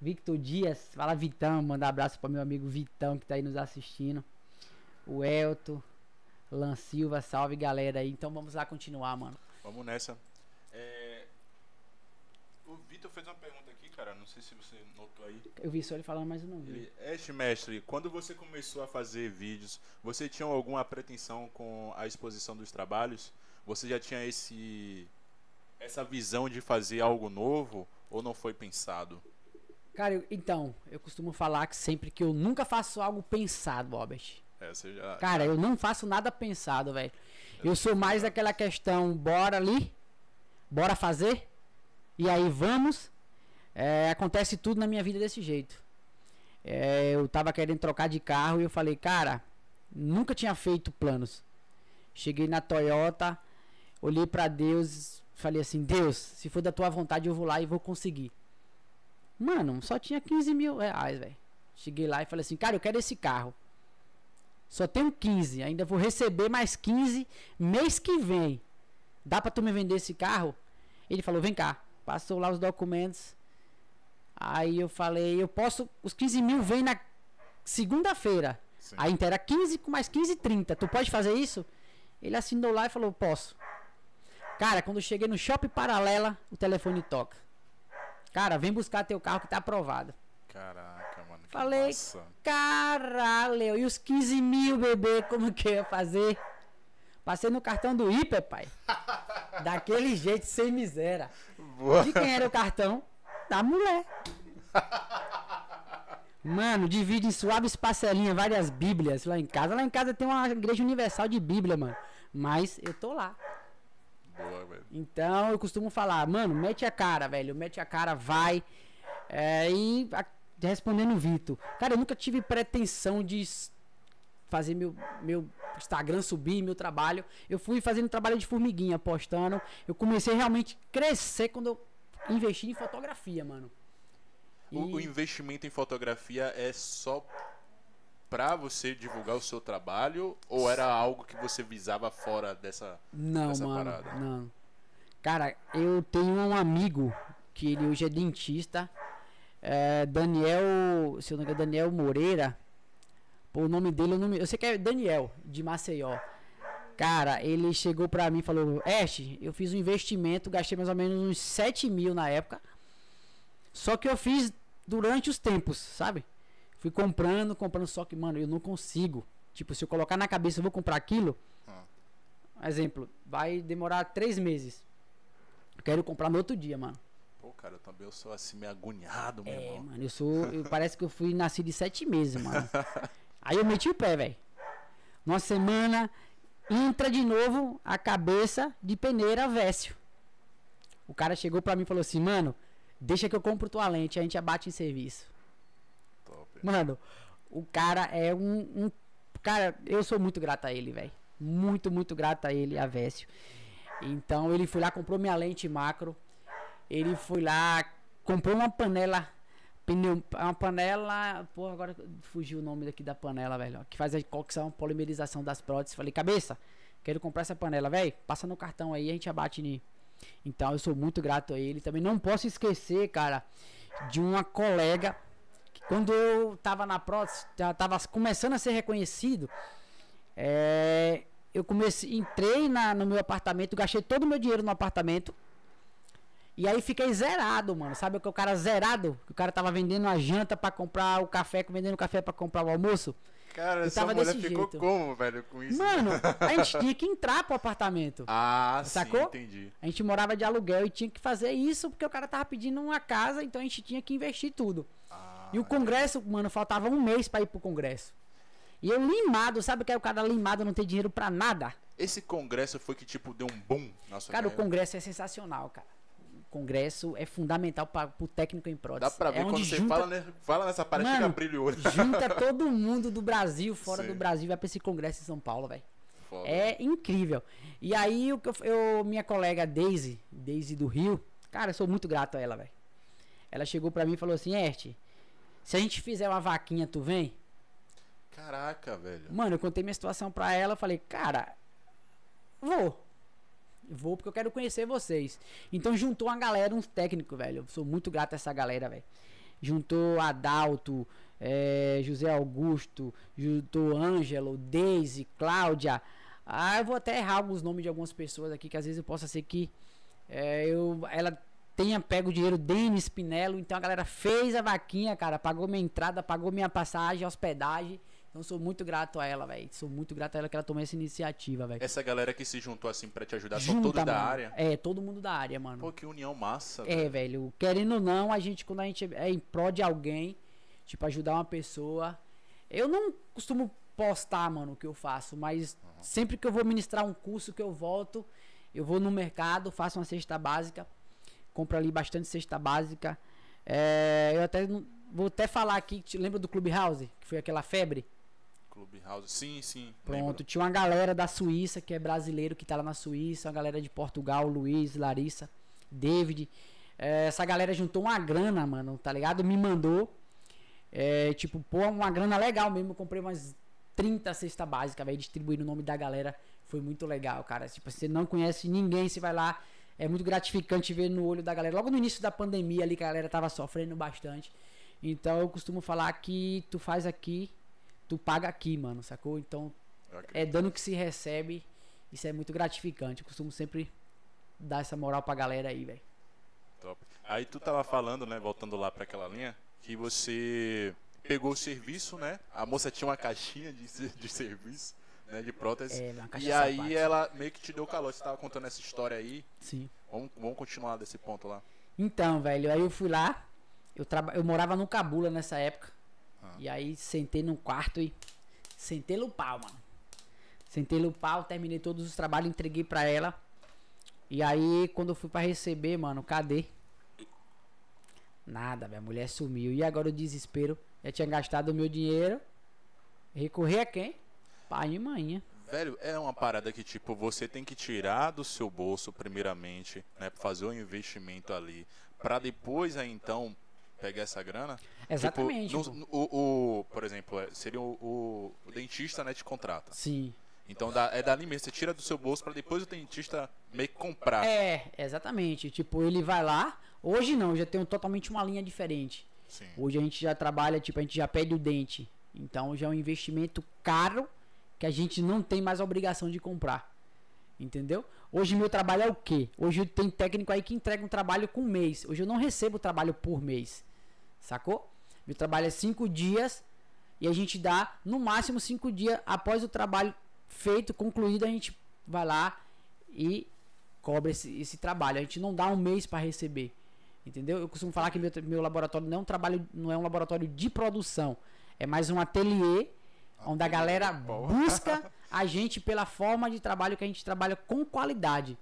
Victor Dias, fala Vitão, mandar abraço para meu amigo Vitão que tá aí nos assistindo. O Elton, Lan Silva, salve galera aí. Então vamos lá continuar, mano. Vamos nessa. É, O Vitor fez uma pergunta aqui, cara. Não sei se você notou aí. Eu vi só ele falando, mas eu não vi. Ele, este mestre, quando você começou a fazer vídeos, você tinha alguma pretensão com a exposição dos trabalhos? Você já tinha esse essa visão de fazer algo novo ou não foi pensado? Cara, eu- então, eu costumo falar que sempre que eu nunca faço algo pensado, Robert. É, você já, Cara, eu não faço nada pensado, velho. Eu sou mais daquela questão, bora ali, bora fazer, e aí vamos. É, acontece tudo na minha vida desse jeito. É, eu tava querendo trocar de carro e eu falei, cara, nunca tinha feito planos. Cheguei na Toyota, olhei pra Deus, falei assim, Deus, se for da tua vontade eu vou lá e vou conseguir. Mano, só tinha 15 mil reais, velho. Cheguei lá e falei assim, cara, eu quero esse carro. Só tenho 15. Ainda vou receber mais 15 mês que vem. Dá pra tu me vender esse carro? Ele falou: Vem cá. Passou lá os documentos. Aí eu falei: Eu posso. Os 15 mil vem na segunda-feira. Aí era 15 com mais 15, 30. Tu pode fazer isso? Ele assinou lá e falou: Posso. Cara, quando eu cheguei no shopping paralela, o telefone toca. Cara, vem buscar teu carro que tá aprovado. Que Falei, massa. caralho, e os 15 mil, bebê, como que eu ia fazer? Passei no cartão do Hiper, pai. Daquele jeito, sem miséria. Boa. De quem era o cartão? Da mulher. Mano, divide em suaves parcelinhas várias bíblias lá em casa. Lá em casa tem uma igreja universal de bíblia, mano. Mas eu tô lá. Boa, velho. Então eu costumo falar, mano, mete a cara, velho. Mete a cara, vai. É, e respondendo o Vitor. Cara, eu nunca tive pretensão de fazer meu, meu Instagram subir, meu trabalho. Eu fui fazendo trabalho de formiguinha, postando. Eu comecei realmente a crescer quando eu investi em fotografia, mano. O, o E- investimento em fotografia é só pra você divulgar o seu trabalho ou era algo que você visava fora dessa. Não, essa mano. parada? Não. Cara, eu tenho um amigo que ele hoje é dentista. É Daniel. Se eu não me engano, Daniel Moreira. Pô, o nome dele eu não me- Eu sei que é Daniel, de Maceió. Cara, ele chegou pra mim e falou: Este, eu fiz um investimento, gastei mais ou menos uns 7 mil na época. Só que eu fiz durante os tempos, sabe? Fui comprando, comprando, só que, mano, eu não consigo. Tipo, se eu colocar na cabeça, eu vou comprar aquilo. Exemplo, vai demorar três meses. Quero comprar no outro dia, mano. Cara, eu também eu sou assim meio agoniado, meu É, irmão. mano, eu sou. eu- parece que eu fui nascido de sete meses, mano. Aí eu meti o pé, velho. Uma semana, entra de novo a cabeça de peneira Vécio. O cara chegou pra mim e falou assim, mano, deixa que eu compro tua lente, a gente abate em serviço. Top. Mano, o cara é um, um- Cara, eu sou muito grato a ele, velho. Muito, muito grato a ele, a Vécio. Então ele foi lá, comprou minha lente macro. Ele foi lá, comprou uma panela. Pneu, uma panela. Porra, agora fugiu o nome daqui da panela, velho. Que faz a cocção, polimerização das próteses. Falei, cabeça, quero comprar essa panela, velho. Passa no cartão aí, a gente abate ni. Então eu sou muito grato a ele. Também não posso esquecer, cara, de uma colega que quando eu tava na prótese, já tava começando a ser reconhecido. É, eu comecei, entrei na, no meu apartamento, gastei todo o meu dinheiro no apartamento. E aí fiquei zerado, mano. Sabe o que o cara zerado? Que o cara tava vendendo a janta pra comprar o café, vendendo o café pra comprar o almoço. Cara, essa tava mulher desse ficou jeito. como, velho, com isso? Mano, a gente tinha que entrar pro apartamento. Ah, Sacou? sim, entendi. A gente morava de aluguel e tinha que fazer isso porque o cara tava pedindo uma casa, então a gente tinha que investir tudo. Ah, E o congresso, mano, faltava um mês pra ir pro congresso. E eu limado, sabe o que é o cara limado não ter dinheiro pra nada? Esse congresso foi que, tipo, deu um boom na sua Cara, o carreira? congresso é sensacional, cara. Congresso é fundamental para o técnico em prótese. Dá pra ver é quando você junta, fala, né, fala nessa parede, Mano, fica brilho olho. junta todo mundo do Brasil, fora Sim. do Brasil, vai pra esse congresso em São Paulo, velho. É incrível. E aí, o que eu, eu- minha colega Daisy, Daisy do Rio, cara, eu sou muito grato a ela, velho. Ela chegou pra mim e falou assim: Erte, se a gente fizer uma vaquinha, tu vem? Caraca, velho. Mano, eu contei minha situação pra ela, falei, cara, vou. Vou porque eu quero conhecer vocês. Então juntou uma galera, uns técnicos, velho. Eu sou muito grato a essa galera, velho. Juntou Adalto, eh, José Augusto, juntou Ângelo, Daisy, Cláudia. Ah, eu vou até errar alguns nomes de algumas pessoas aqui, que às vezes eu possa ser que eh, eu, ela tenha pego o dinheiro, Denis Pinello. Então a galera fez a vaquinha, cara, pagou minha entrada, pagou minha passagem, hospedagem. Então sou muito grato a ela, velho. Sou muito grato a ela que ela tomou essa iniciativa, velho. Essa galera que se juntou assim pra te ajudar são Junta, todos da mano. área. É, todo mundo da área, mano. Pô, que união massa, É, velho. Querendo ou não, a gente, quando a gente é em prol de alguém, tipo, ajudar uma pessoa. Eu não costumo postar, mano, o que eu faço, mas sempre que eu vou ministrar um curso que eu volto, eu vou no mercado, faço uma cesta básica, compro ali bastante cesta básica. É, eu até vou até falar aqui, te lembra do Clubhouse, que foi aquela febre? Clubhouse. Sim, sim. Pronto, lembro. tinha uma galera da Suíça, que é brasileiro, que tá lá na Suíça, uma galera de Portugal, Luiz, Larissa, David. É, essa galera juntou uma grana, mano, tá ligado? Me mandou. É, tipo, pô, uma grana legal mesmo. Eu comprei umas 30 cesta básica, velho, distribuindo o nome da galera. Foi muito legal, cara. Tipo, você não conhece ninguém, você vai lá. É muito gratificante ver no olho da galera. Logo no início da pandemia ali, que a galera tava sofrendo bastante. Então eu costumo falar que tu faz aqui, tu paga aqui, mano, sacou? Então é dando que se recebe. Isso é muito gratificante. Eu costumo sempre dar essa moral pra galera aí, velho. Top. Aí tu tava falando, né, voltando lá pra aquela linha, que você pegou o serviço, né? A moça tinha uma caixinha de, de serviço, né, de prótese. É, uma caixa e aí sapato. ela meio que te deu calor. Você tava contando essa história aí. Sim. Vamos, vamos continuar desse ponto lá. Então, velho, aí eu fui lá. Eu, traba... eu morava no Cabula nessa época. Ah. E aí sentei num quarto e sentei no pau, mano. Sentei no pau, terminei todos os trabalhos, entreguei pra ela. E aí, quando eu fui pra receber, mano, cadê? Nada, velho. A mulher sumiu. E agora o desespero. Já tinha gastado o meu dinheiro. Recorrer a quem? Pai e mãe. Velho, é uma parada que, tipo, você tem que tirar do seu bolso, primeiramente, né? Fazer o investimento ali. Pra depois, aí, então, pegar essa grana. Exatamente. Tipo, no- o, o- por exemplo, é, seria o, o- dentista, né, te contrata. Sim. Então dá- é dali mesmo, você tira do seu bolso pra depois o dentista meio que comprar. É, exatamente. Tipo, ele vai lá. Hoje não, já tenho totalmente uma linha diferente. Sim. Hoje a gente já trabalha, tipo, a gente já pede o dente. Então já é um investimento caro que a gente não tem mais a obrigação de comprar. Entendeu? Hoje meu trabalho é o quê? Hoje tem técnico aí que entrega um trabalho com um mês. Hoje eu não recebo trabalho por mês. Sacou? Meu trabalho é cinco dias e a gente dá no máximo cinco dias após o trabalho feito, concluído, a gente vai lá e cobra esse, esse trabalho. A gente não dá um mês para receber. Entendeu? Eu costumo falar que meu, meu laboratório não é um trabalho, não é um laboratório de produção. É mais um ateliê onde a galera busca a gente pela forma de trabalho que a gente trabalha com qualidade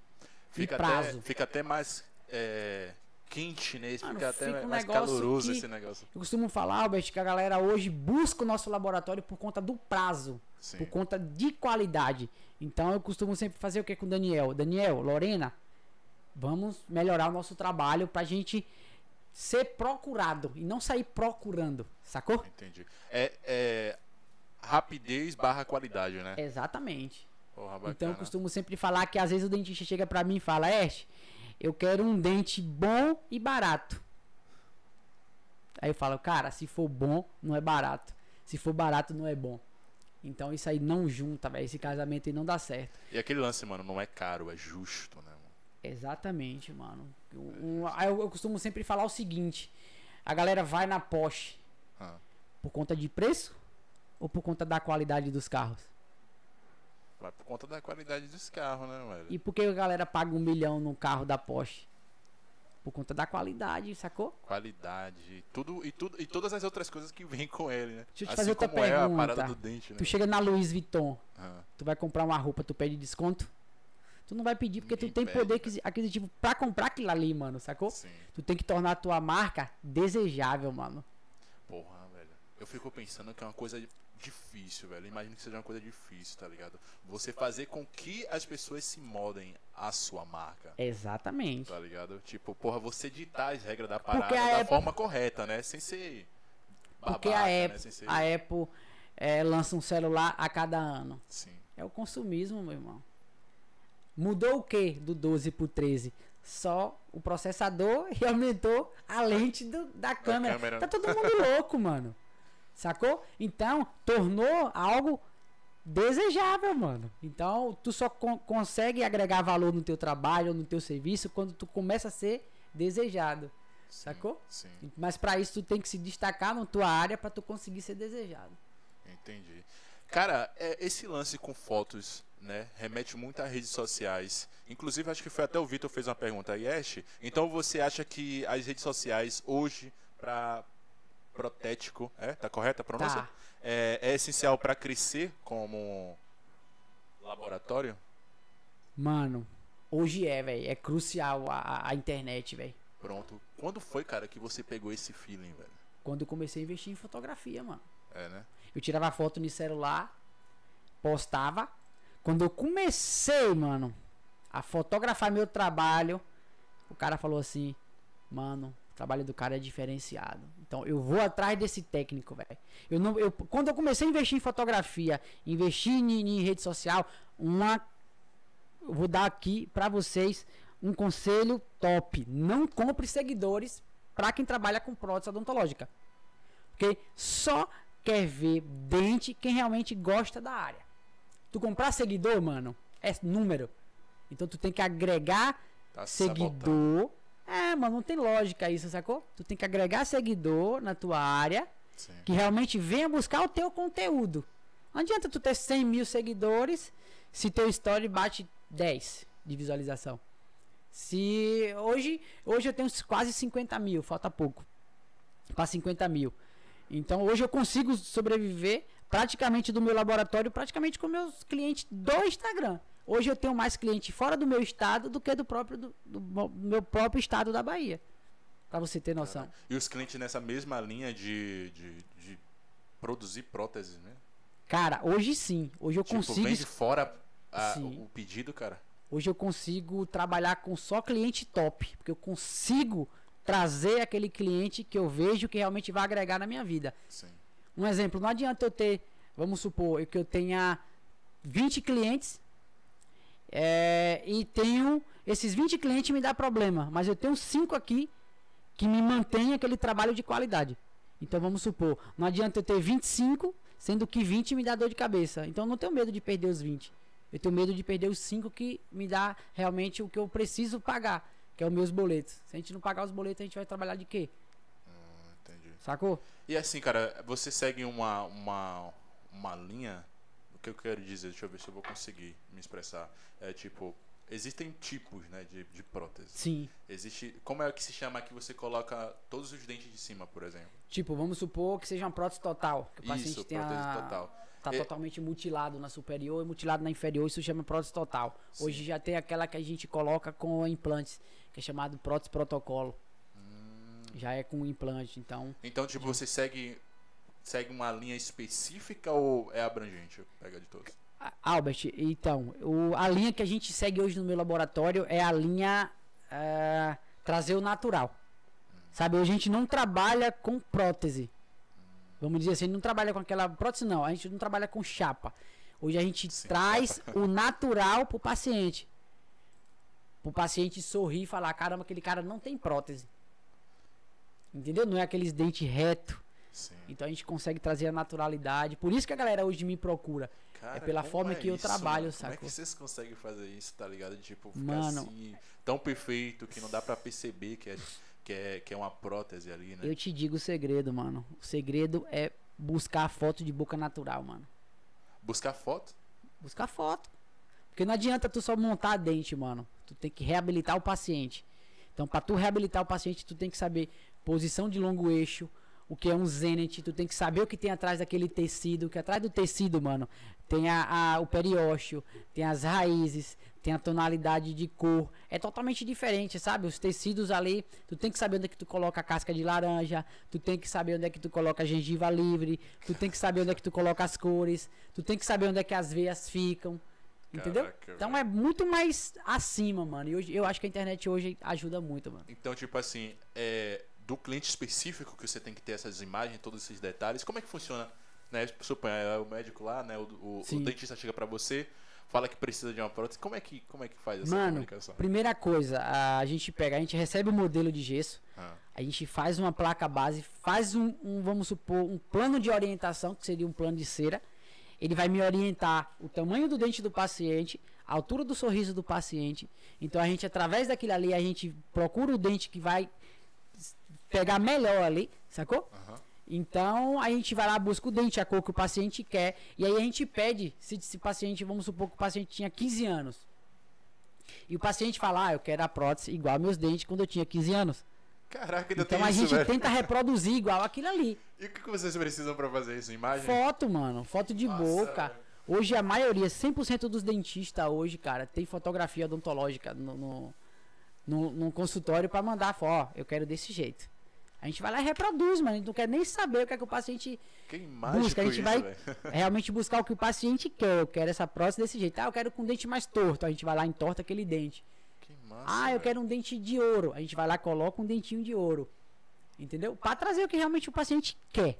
Fica e até, prazo. fica até mais é, quente, né? Mano, fica até um mais caloroso esse negócio. Eu costumo falar, Albert, que a galera hoje busca o nosso laboratório por conta do prazo, Sim. por conta de qualidade. Então eu costumo sempre fazer o que com o Daniel? Daniel, Lorena, vamos melhorar o nosso trabalho pra gente ser procurado e não sair procurando, sacou? Entendi. É, é rapidez barra qualidade, né? Exatamente. Porra. Então eu costumo sempre falar que às vezes o dentista chega pra mim e fala: Ash, eu quero um dente bom e barato. Aí eu falo, cara, se for bom, não é barato. Se for barato, não é bom. Então isso aí não junta, velho. Esse casamento aí não dá certo. E aquele lance, mano, não é caro, é justo, né? mano? Exatamente, mano. Um- aí eu, eu costumo sempre falar o seguinte: a galera vai na Porsche Ah. por conta de preço ou por conta da qualidade dos carros? Vai por conta da qualidade desse carro, né, velho? E por que a galera paga um milhão num carro da Porsche? Por conta da qualidade, sacou? Qualidade, tudo e tudo e todas as outras coisas que vêm com ele, né? Deixa eu te assim fazer outra como é a pergunta. parada do dente, né? Tu chega na Louis Vuitton, Ah, tu vai comprar uma roupa, tu pede desconto? Tu não vai pedir porque tu Ninguém tem pede, poder né? aquisi- aquisitivo pra comprar aquilo ali, mano, sacou? sim. Tu tem que tornar a tua marca desejável, mano. Porra, velho. Eu fico pensando que é uma coisa difícil, velho. Imagino que seja uma coisa difícil, tá ligado? Você fazer com que as pessoas se moldem à sua marca. Exatamente. Tá ligado? Tipo, porra, você ditar as regras da parada Porque da Apple- forma correta, né? Sem ser. Porque babaca, a né? Apple, ser... a Apple é, lança um celular a cada ano. Sim. É o consumismo, meu irmão. Mudou o que do 12 pro 13? Só o processador e aumentou a lente do- da câmera. câmera. Tá todo mundo louco, mano. Sacou? Então, tornou algo desejável, mano. Então, tu só con- consegue agregar valor no teu trabalho no teu serviço quando tu começa a ser desejado. sim, Sacou? Sim, Mas pra isso tu tem que se destacar na tua área pra tu conseguir ser desejado. entendi. Cara, é, esse lance com fotos, né? Remete muito a redes sociais. Inclusive, acho que foi até o Vitor fez uma pergunta aí, Ash. Então você acha que as redes sociais hoje, pra protético, é? Tá correta a pronúncia? Tá. É, é essencial pra crescer como laboratório? Mano, hoje é, velho. É crucial a, a- a internet, velho. Pronto. Quando foi, cara, que você pegou esse feeling, velho? Quando eu comecei a investir em fotografia, mano. É, né? Eu tirava foto no celular, postava. Quando eu comecei, mano, a fotografar meu trabalho, o cara falou assim: Mano, O trabalho do cara é diferenciado. Então eu vou atrás desse técnico, velho. Eu não, eu, quando eu comecei a investir em fotografia, investir em, em rede social, uma, eu vou dar aqui para vocês um conselho top. Não compre seguidores para quem trabalha com prótese odontológica. Porque só quer ver dente quem realmente gosta da área. Tu comprar seguidor, mano, é número. Então tu tem que agregar Tá seguidor. É, mano, não tem lógica isso, sacou? Tu tem que agregar seguidor na tua área Sim. que realmente venha buscar o teu conteúdo. Não adianta tu ter 100 mil seguidores se teu story bate 10 de visualização. Se hoje, hoje eu tenho quase 50 mil, falta pouco para 50 mil. Então hoje eu consigo sobreviver praticamente do meu laboratório, praticamente com meus clientes do Instagram. Hoje eu tenho mais cliente fora do meu estado do que do próprio do, do meu próprio estado da Bahia. Pra você ter noção. Caralho. E os clientes nessa mesma linha de, de, de produzir próteses, né? Cara, hoje sim. Hoje eu Tipo, consigo vem de fora a- o pedido, cara. Hoje eu consigo trabalhar com só cliente top, porque eu consigo trazer aquele cliente que eu vejo que realmente vai agregar na minha vida. Sim. Um exemplo, não adianta eu ter, vamos supor, que eu tenha 20 clientes é, e tenho esses 20 clientes me dá problema, mas eu tenho 5 aqui que me mantém aquele trabalho de qualidade. Então vamos supor, não adianta eu ter 25, sendo que 20 me dá dor de cabeça. Então eu não tenho medo de perder os 20. Eu tenho medo de perder os 5 que me dá realmente o que eu preciso pagar, que é os meus boletos. Se a gente não pagar os boletos, a gente vai trabalhar de quê? Hum, entendi. Sacou? E assim, cara, você segue uma, uma, uma linha. O que eu quero dizer, deixa eu ver se eu vou conseguir me expressar. É tipo, existem tipos, né, de, de prótese. Sim. Existe. Como é que se chama que você coloca todos os dentes de cima, por exemplo? Tipo, vamos supor que seja uma prótese total. Que o paciente Isso, tenha, prótese total. Tá É- totalmente mutilado na superior e mutilado na inferior. Isso chama prótese total. Hoje já tem aquela que a gente coloca com implantes, que é chamado prótese protocolo. Hum. Já é com implante, então. Então, tipo, você segue. Segue uma linha específica ou é abrangente? Pega de todos. Albert, então, o- a linha que a gente segue hoje no meu laboratório é a linha eh, trazer o natural. Sabe, hoje a gente não trabalha com prótese. Vamos dizer assim, não trabalha com aquela prótese, não. A gente não trabalha com chapa. Hoje a gente Sim, traz o natural pro paciente. Pro paciente sorrir e falar: caramba, aquele cara não tem prótese. Entendeu? Não é aqueles dentes reto. Sim. Então a gente consegue trazer a naturalidade. Por isso que a galera hoje me procura. Cara, pela como forma é que eu isso, trabalho, mano? Como é que vocês conseguem fazer isso, tá ligado? Tipo, ficar Mano. assim, tão perfeito que não dá pra perceber que é, que é, que é uma prótese ali, né? Eu te digo o segredo, mano. O segredo é buscar foto de boca natural, mano. Buscar foto? Buscar foto. Porque não adianta tu só montar dente, mano. Tu tem que reabilitar o paciente. Então, pra tu reabilitar o paciente, tu tem que saber posição de longo eixo, o que é um zenith, tu tem que saber o que tem atrás daquele tecido, que atrás do tecido, mano, tem a, a- o periósteo, tem as raízes, tem a tonalidade de cor. É totalmente diferente, sabe? Os tecidos ali, tu tem que saber onde é que tu coloca a casca de laranja, tu tem que saber onde é que tu coloca a gengiva livre, tu tem que saber onde é que tu coloca as cores, tu tem que saber onde é que as veias ficam. Entendeu? Caraca, Então velho. é muito mais acima, mano. E hoje, eu acho que a internet hoje ajuda muito, mano. Então, tipo assim, é, do cliente específico que você tem que ter essas imagens, todos esses detalhes, como é que funciona? Né? Suponha, é o médico lá, né? O, o- o dentista chega pra você, fala que precisa de uma prótese. Como é que, como é que faz essa Mano, comunicação? primeira coisa, a gente pega, a gente recebe o modelo de gesso, Ah, a gente faz uma placa base, faz um, um, vamos supor, um plano de orientação, que seria um plano de cera. Ele vai me orientar o tamanho do dente do paciente, a altura do sorriso do paciente. Então a gente, através daquilo ali, a gente procura o dente que vai pegar melhor ali, sacou? aham. Então a gente vai lá, busca o dente, a cor que o paciente quer. E aí a gente pede, se esse paciente, vamos supor que o paciente tinha 15 anos. E o paciente fala, ah, eu quero a prótese igual meus dentes quando eu tinha 15 anos. Caraca, ainda Então tem a isso, gente velho. tenta reproduzir igual aquilo ali. E o que vocês precisam pra fazer isso? Imagem? Foto, mano, foto de Nossa, boca. velho. Hoje a maioria, 100% dos dentistas hoje, cara, tem fotografia odontológica no, no, no, no consultório pra mandar, ó, eu quero desse jeito. A gente vai lá e reproduz, mano. A gente não quer nem saber o que é que o paciente busca. A gente isso, vai velho. realmente buscar o que o paciente quer. Eu quero essa prótese desse jeito. Ah, eu quero com um dente mais torto. A gente vai lá e entorta aquele dente. Que massa, Ah, eu velho. quero um dente de ouro. A gente vai lá e coloca um dentinho de ouro. Entendeu? Pra trazer o que realmente o paciente quer.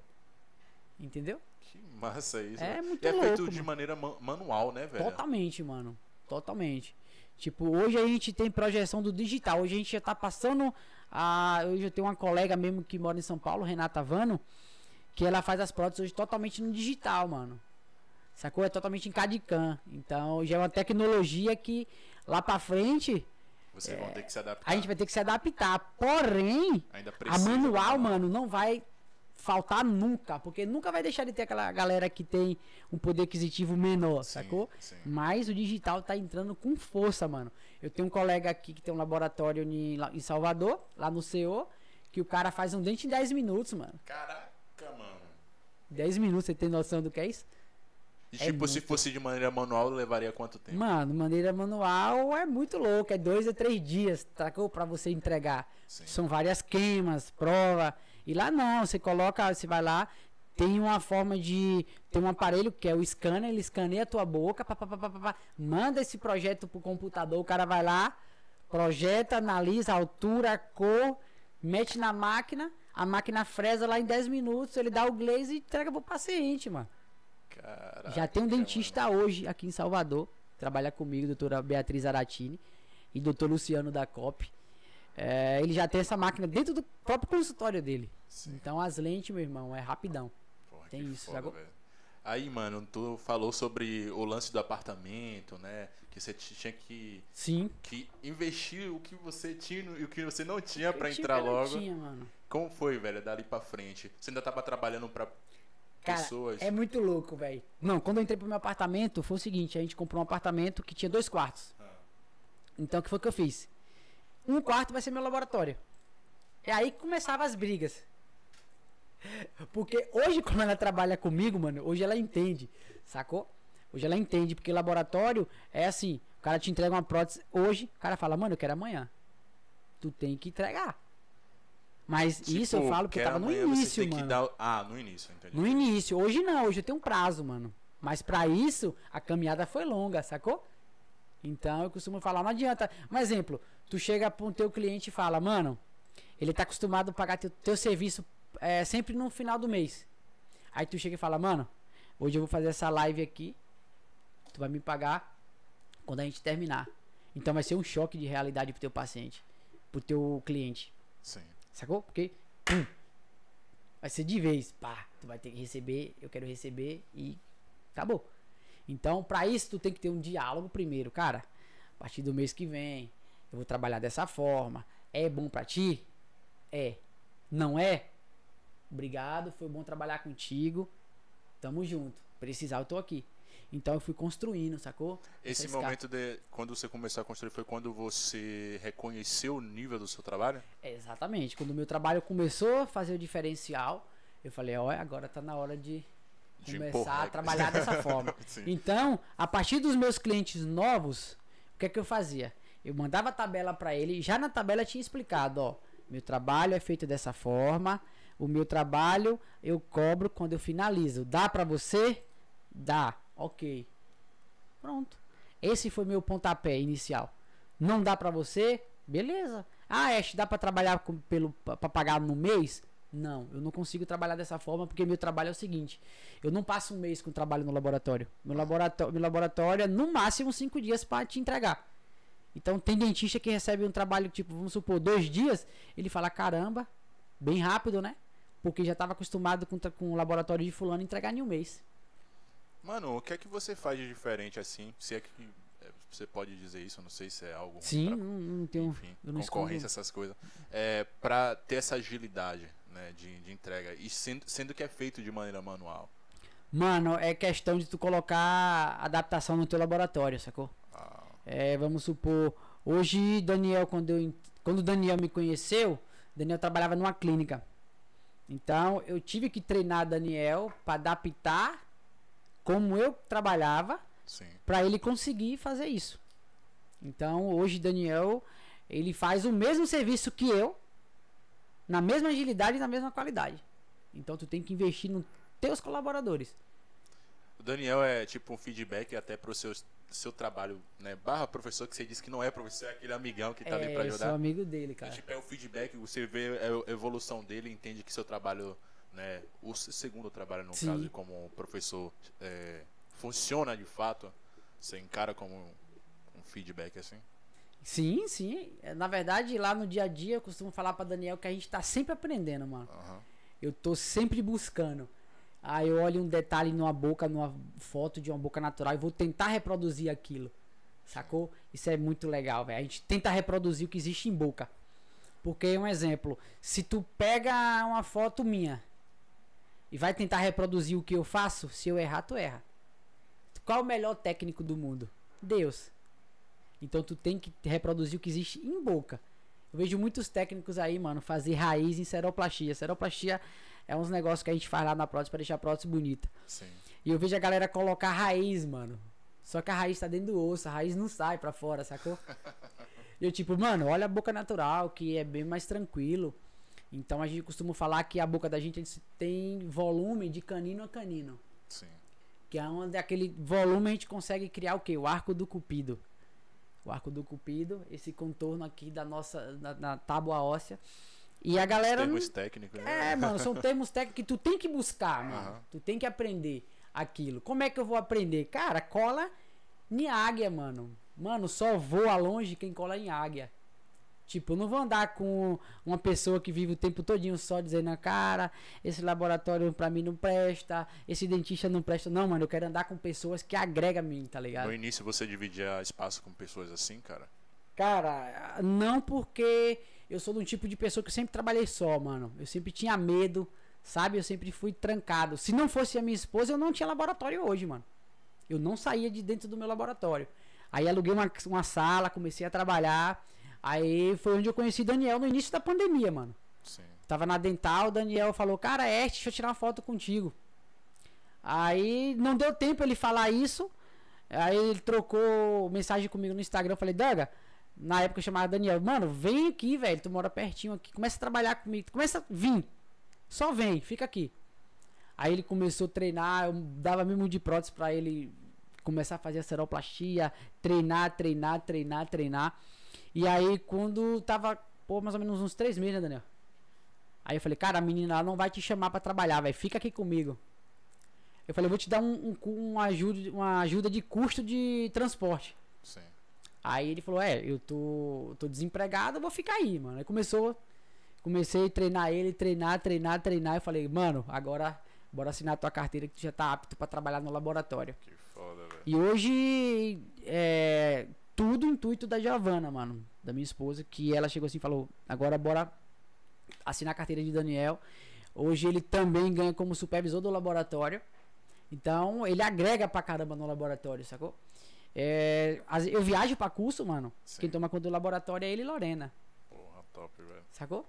Entendeu? Que massa isso. É muito e é louco, feito de mano. maneira ma- manual, né, velho? Totalmente, mano. Totalmente. Tipo, hoje a gente tem projeção do digital. Hoje a gente já tá passando a. Hoje eu tenho uma colega mesmo que mora em São Paulo, Renata Vano, que ela faz as próteses hoje totalmente no digital, mano. Sacou? É totalmente em CAD-CAM. Então já é uma tecnologia que lá pra frente Vocês vão ter que se adaptar. a gente vai ter que se adaptar. Porém, a manual, mano, não vai faltar nunca. Porque nunca vai deixar de ter aquela galera que tem um poder aquisitivo menor, Sim, sacou? sim. Mas o digital tá entrando com força, mano. Eu tenho um colega aqui que tem um laboratório em, em Salvador, lá no CO, que o cara faz um dente em 10 minutos, mano. Caraca, mano. 10 minutos, você tem noção do que é isso? E É tipo, se muito. fosse de maneira manual, levaria quanto tempo? Mano, maneira manual é muito louco. É dois a três dias, sacou? Pra você entregar. Sim. São várias queimas, prova. E lá não, você coloca, você vai lá, tem uma forma de. Tem um aparelho que é o scanner, ele escaneia a tua boca, pá, pá, pá, pá, manda esse projeto pro computador, o cara vai lá, projeta, analisa a altura, a cor, mete na máquina, a máquina fresa lá em 10 minutos, ele dá o glaze e entrega pro paciente, mano. Caraca, Já tem um mano. dentista hoje aqui em Salvador, trabalha comigo, doutora Beatriz Aratini e doutor Luciano da COP. É, ele já tem essa máquina dentro do próprio consultório dele. Sim. Então as lentes, meu irmão, é rapidão. Porra, Tem isso, foda. Aí, mano, tu falou sobre o lance do apartamento, né? Que você tinha que, Sim. que investir o que você tinha e o que você não tinha pra Eu entrar tinha logo. garantia, mano. Como foi, velho, dali pra frente? Você ainda tava trabalhando pra Cara, pessoas? é muito louco, velho. Não, quando eu entrei pro meu apartamento, foi o seguinte, a gente comprou um apartamento que tinha dois quartos. Ah. Então o que foi que eu fiz? Um quarto vai ser meu laboratório. E aí começava as brigas. Porque hoje, como ela trabalha comigo, mano, hoje ela entende, sacou? Hoje ela entende, porque laboratório é assim, o cara te entrega uma prótese hoje, o cara fala, mano, eu quero amanhã. Tu tem que entregar. Mas isso eu Tipo, falo que eu tava no início, que mano. dar- Ah, no início, entendi. No início, hoje não, hoje eu tenho um prazo, mano. Mas pra isso, a caminhada foi longa, sacou? Então eu costumo falar, não adianta. Um exemplo, tu chega pra um teu cliente e fala, mano, ele tá acostumado a pagar teu, teu serviço é, sempre no final do mês. Aí tu chega e fala, mano, hoje eu vou fazer essa live aqui, tu vai me pagar quando a gente terminar. Então vai ser um choque de realidade pro teu paciente, pro teu cliente. Sim. Sacou? Porque pum, vai ser de vez. Pá, tu vai ter que receber, eu quero receber e acabou. Então, pra isso, tu tem que ter um diálogo primeiro, cara. A partir do mês que vem, eu vou trabalhar dessa forma. É bom pra ti? É. Não é? Obrigado, foi bom trabalhar contigo. Tamo junto. Precisar, eu tô aqui. Então eu fui construindo, sacou? Esse Essa momento de quando você começou a construir foi quando você reconheceu o nível do seu trabalho? É, Exatamente. Quando o meu trabalho começou a fazer o diferencial, eu falei, olha, agora tá na hora de De começar empurrar. a trabalhar dessa forma. Então, a partir dos meus clientes novos, o que é que eu fazia? Eu mandava a tabela para ele, já na tabela tinha explicado, ó, meu trabalho é feito dessa forma, o meu trabalho eu cobro quando eu finalizo. Dá para você? Dá. OK. Pronto. Esse foi meu pontapé inicial. Não dá para você? Beleza. Ah, Ash, dá para trabalhar com, pelo para pagar no mês? Não, eu não consigo trabalhar dessa forma porque meu trabalho é o seguinte: eu não passo um mês com trabalho no laboratório. Meu laboratório, meu laboratório é no máximo cinco dias para te entregar. Então tem dentista que recebe um trabalho tipo, vamos supor, dois dias, ele fala caramba, bem rápido, né? Porque já estava acostumado com, com o laboratório de fulano entregar em um mês. Mano, o que é que você faz de diferente assim? Se é que é, você pode dizer isso, não sei se é algo Sim, pra- não, não tenho. enfim, não concorrência, escondo. essas coisas. É, pra ter essa agilidade, né, de, de entrega. E sendo, sendo que é feito de maneira manual. Mano, é questão de tu colocar adaptação no teu laboratório, sacou? É, vamos supor, hoje Daniel, quando, eu, quando Daniel me conheceu, Daniel trabalhava numa clínica. Então eu tive que treinar Daniel para adaptar como eu trabalhava para ele conseguir fazer isso. Então hoje Daniel ele faz o mesmo serviço que eu, na mesma agilidade e na mesma qualidade. Então tu tem que investir nos teus colaboradores. O Daniel é tipo um feedback até pros seus seu trabalho, né? Barra professor, que você disse que não é professor, é aquele amigão que tá ali É, pra eu sou ajudar. amigo dele, cara. Tipo, é o feedback, você vê a evolução dele, entende que seu trabalho, né? O se- segundo trabalho, no Sim. caso, como professor, é, funciona de fato. Você encara como um feedback assim? Sim, sim. É, Na verdade, lá no dia a dia, eu costumo falar pra Daniel que a gente tá sempre aprendendo, mano. Aham. Eu tô sempre buscando. Aí eu olho um detalhe numa boca, numa foto de uma boca natural e vou tentar reproduzir aquilo. Sacou? Isso é muito legal, velho. A gente tenta reproduzir o que existe em boca. Porque, um exemplo, se tu pega uma foto minha e vai tentar reproduzir o que eu faço, se eu errar, tu erra. Qual o melhor técnico do mundo? Deus. Então tu tem que reproduzir o que existe em boca. Eu vejo muitos técnicos aí, mano, fazer raiz em seroplastia. Seroplastia é uns negócios que a gente faz lá na prótese pra deixar a prótese bonita. Sim. E eu vejo a galera colocar raiz, mano. Só que a raiz tá dentro do osso, a raiz não sai pra fora, sacou? E eu tipo, mano, olha a boca natural, que é bem mais tranquilo. Então a gente costuma falar que a boca da gente tem volume de canino a canino. Sim. Que é onde aquele volume a gente consegue criar o quê? O arco do cupido. O arco do cupido, esse contorno aqui da nossa na tábua óssea. E a galera não, Termos técnicos, né? é, mano, são termos técnicos que tu tem que buscar, mano. Aham. Tu tem que aprender aquilo. Como é que eu vou aprender? Cara, cola em águia, mano. Mano, só voa longe quem cola em águia. Tipo, eu não vou andar com uma pessoa que vive o tempo todinho só dizendo, cara, esse laboratório pra mim não presta, esse dentista não presta. Não, mano, eu quero andar com pessoas que agregam a mim, tá ligado? No início você dividia espaço com pessoas assim, cara? Cara, não porque eu sou de um tipo de pessoa que eu sempre trabalhei só, mano. Eu sempre tinha medo, sabe? Eu sempre fui trancado. Se não fosse a minha esposa, eu não tinha laboratório hoje, mano. Eu não saía de dentro do meu laboratório. Aí aluguei uma, uma sala, comecei a trabalhar. Aí foi onde eu conheci Daniel no início da pandemia, mano. Sim. Tava na dental, o Daniel falou, cara, é, deixa eu tirar uma foto contigo. Aí não deu tempo ele falar isso. Aí ele trocou mensagem comigo no Instagram. Eu falei, Daga, na época eu chamava Daniel, mano, vem aqui, velho. Tu mora pertinho aqui. Começa a trabalhar comigo. Começa a vir. Só vem, fica aqui. Aí ele começou a treinar, eu dava mesmo de prótese pra ele começar a fazer a seroplastia, treinar, treinar, treinar, treinar. E aí quando tava, pô, mais ou menos uns três meses, né, Daniel? Aí eu falei, cara, a menina não vai te chamar pra trabalhar, velho. Fica aqui comigo. Eu falei, eu vou te dar um, um, uma, ajuda, uma ajuda de custo de transporte. Sim. Aí ele falou, é, eu tô, tô desempregado, eu vou ficar aí, mano. Aí começou, comecei a treinar ele, treinar, treinar, treinar. Eu falei, mano, agora bora assinar tua carteira que tu já tá apto pra trabalhar no laboratório. Que foda, velho. E hoje é tudo intuito da Giovana, mano, da minha esposa, que ela chegou assim e falou: agora bora assinar a carteira de Daniel. Hoje ele também ganha como supervisor do laboratório. Então ele agrega pra caramba no laboratório, sacou? É, eu viajo pra curso, mano. Sim. Quem toma conta do laboratório é ele e Lorena, Porra, top, velho. sacou?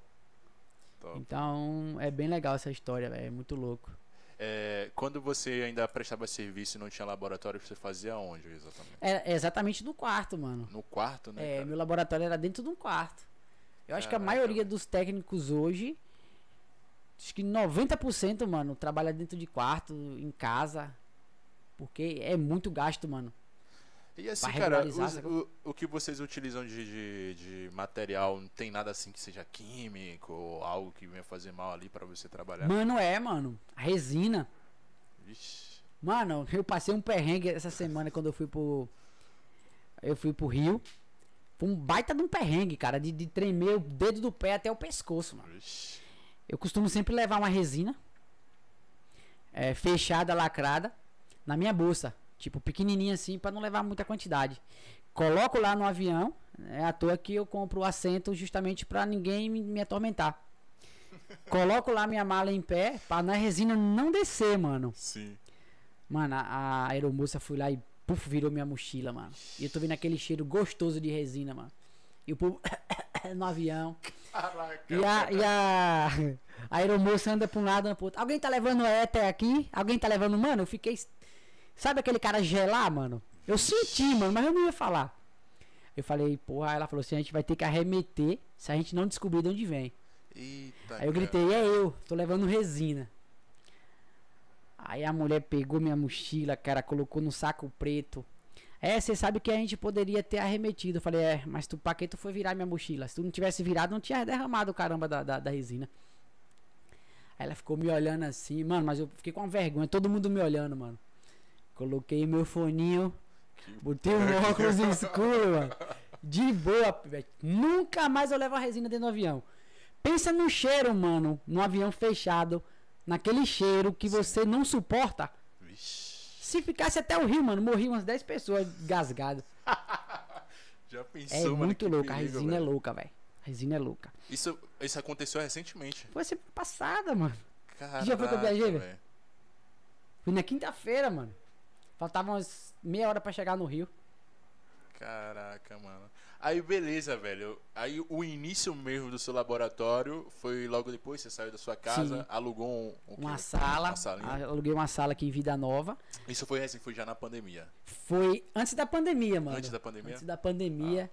Top. Então é bem legal essa história, velho. É muito louco. É, quando você ainda prestava serviço e não tinha laboratório, você fazia onde exatamente? É, é exatamente no quarto, mano. No quarto, né? É, cara? meu laboratório era dentro de um quarto. Eu acho que a maioria dos técnicos hoje, acho que 90%, mano, trabalha dentro de quarto, em casa. Porque é muito gasto, mano. E assim, cara, os- sacou? o, o que vocês utilizam de, de, de material, não tem nada assim que seja químico ou algo que venha fazer mal ali pra você trabalhar? Mano, é, mano. A resina. Vixe. Mano, eu passei um perrengue essa semana quando eu fui pro. Eu fui pro Rio. Foi um baita de um perrengue, cara, de, de tremer o dedo do pé até o pescoço, mano. Eu costumo sempre levar uma resina é, fechada, lacrada, na minha bolsa. Tipo, pequenininha assim, pra não levar muita quantidade. Coloco lá no avião, é à toa que eu compro o assento justamente pra ninguém me, me atormentar. Coloco lá minha mala em pé, pra na resina não descer, mano. Sim. Mano, a, a aeromoça foi lá e puf, virou minha mochila, mano. E eu tô vendo aquele cheiro gostoso de resina, mano. E o povo no avião. Caraca. E a, e a, a aeromoça anda pra um lado, anda pro outro. Alguém tá levando éter aqui? Alguém tá levando. Mano, eu fiquei. Sabe aquele cara gelar, mano? Eu senti, mano, mas eu não ia falar. Eu falei, porra, ela falou assim: a gente vai ter que arremeter se a gente não descobrir de onde vem. Eita, Aí eu gritei, é eu, tô levando resina. Aí a mulher pegou minha mochila, cara, colocou no saco preto. É, você sabe que a gente poderia ter arremetido. Eu falei, é, mas tu, pra que tu foi virar minha mochila? Se tu não tivesse virado, não tinha derramado o caramba da, da, da resina. Aí ela ficou me olhando assim, mano, mas eu fiquei com uma vergonha, todo mundo me olhando, mano. Coloquei meu foninho, botei um óculos escuro, mano. De boa, velho. Nunca mais eu levo a resina dentro do avião. Pensa no cheiro, mano, no avião fechado, naquele cheiro que Sim. você não suporta. Vixe. Se ficasse até o rio, mano, morri umas 10 pessoas gasgadas. Já pensou, É mano? muito que louca, a resina é louca, velho. A resina é louca. Isso, isso aconteceu recentemente. Foi semana passada, mano. Caraca, já foi que eu viajei, velho? Fui na quinta-feira, mano. Faltava umas meia hora pra chegar no Rio. Caraca, mano. Aí beleza, velho. Aí o início mesmo do seu laboratório foi logo depois, você saiu da sua casa, Sim. alugou um, um Uma sala. Uma. Aluguei uma sala aqui em Vida Nova. Isso foi assim, foi já na pandemia. Foi antes da pandemia, mano. Antes da pandemia? Antes da pandemia.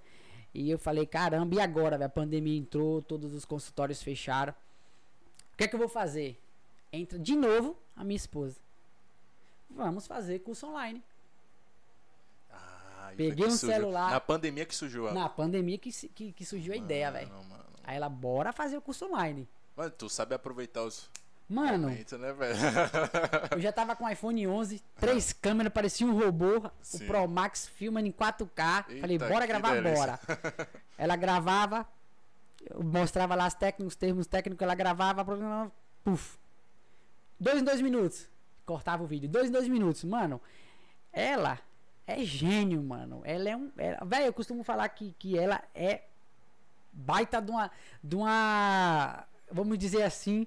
E eu falei, caramba, e agora, velho? A pandemia entrou, todos os consultórios fecharam. O que é que eu vou fazer? Entra de novo a minha esposa. Vamos fazer curso online. Ah, foi Peguei um surgiu. celular. Na pandemia que surgiu a. Na pandemia que, que, que surgiu a ideia, velho. Mano, mano. Aí ela, bora fazer o curso online. Mano, tu sabe aproveitar os Mano, momentos, né, velho? eu já tava com o iPhone 11, três câmeras, parecia um robô. Sim. O Pro Max filmando em 4K. Falei, Eita, bora que gravar, delícia. bora. Ela gravava, eu mostrava lá as técnicos, os termos técnicos, ela gravava, puf. Dois em dois minutos. Cortava o vídeo. Dois em dois minutos. Mano, ela é gênio, mano. Ela é um. Velho, eu costumo falar que, que ela é baita de uma. De uma. Vamos dizer assim.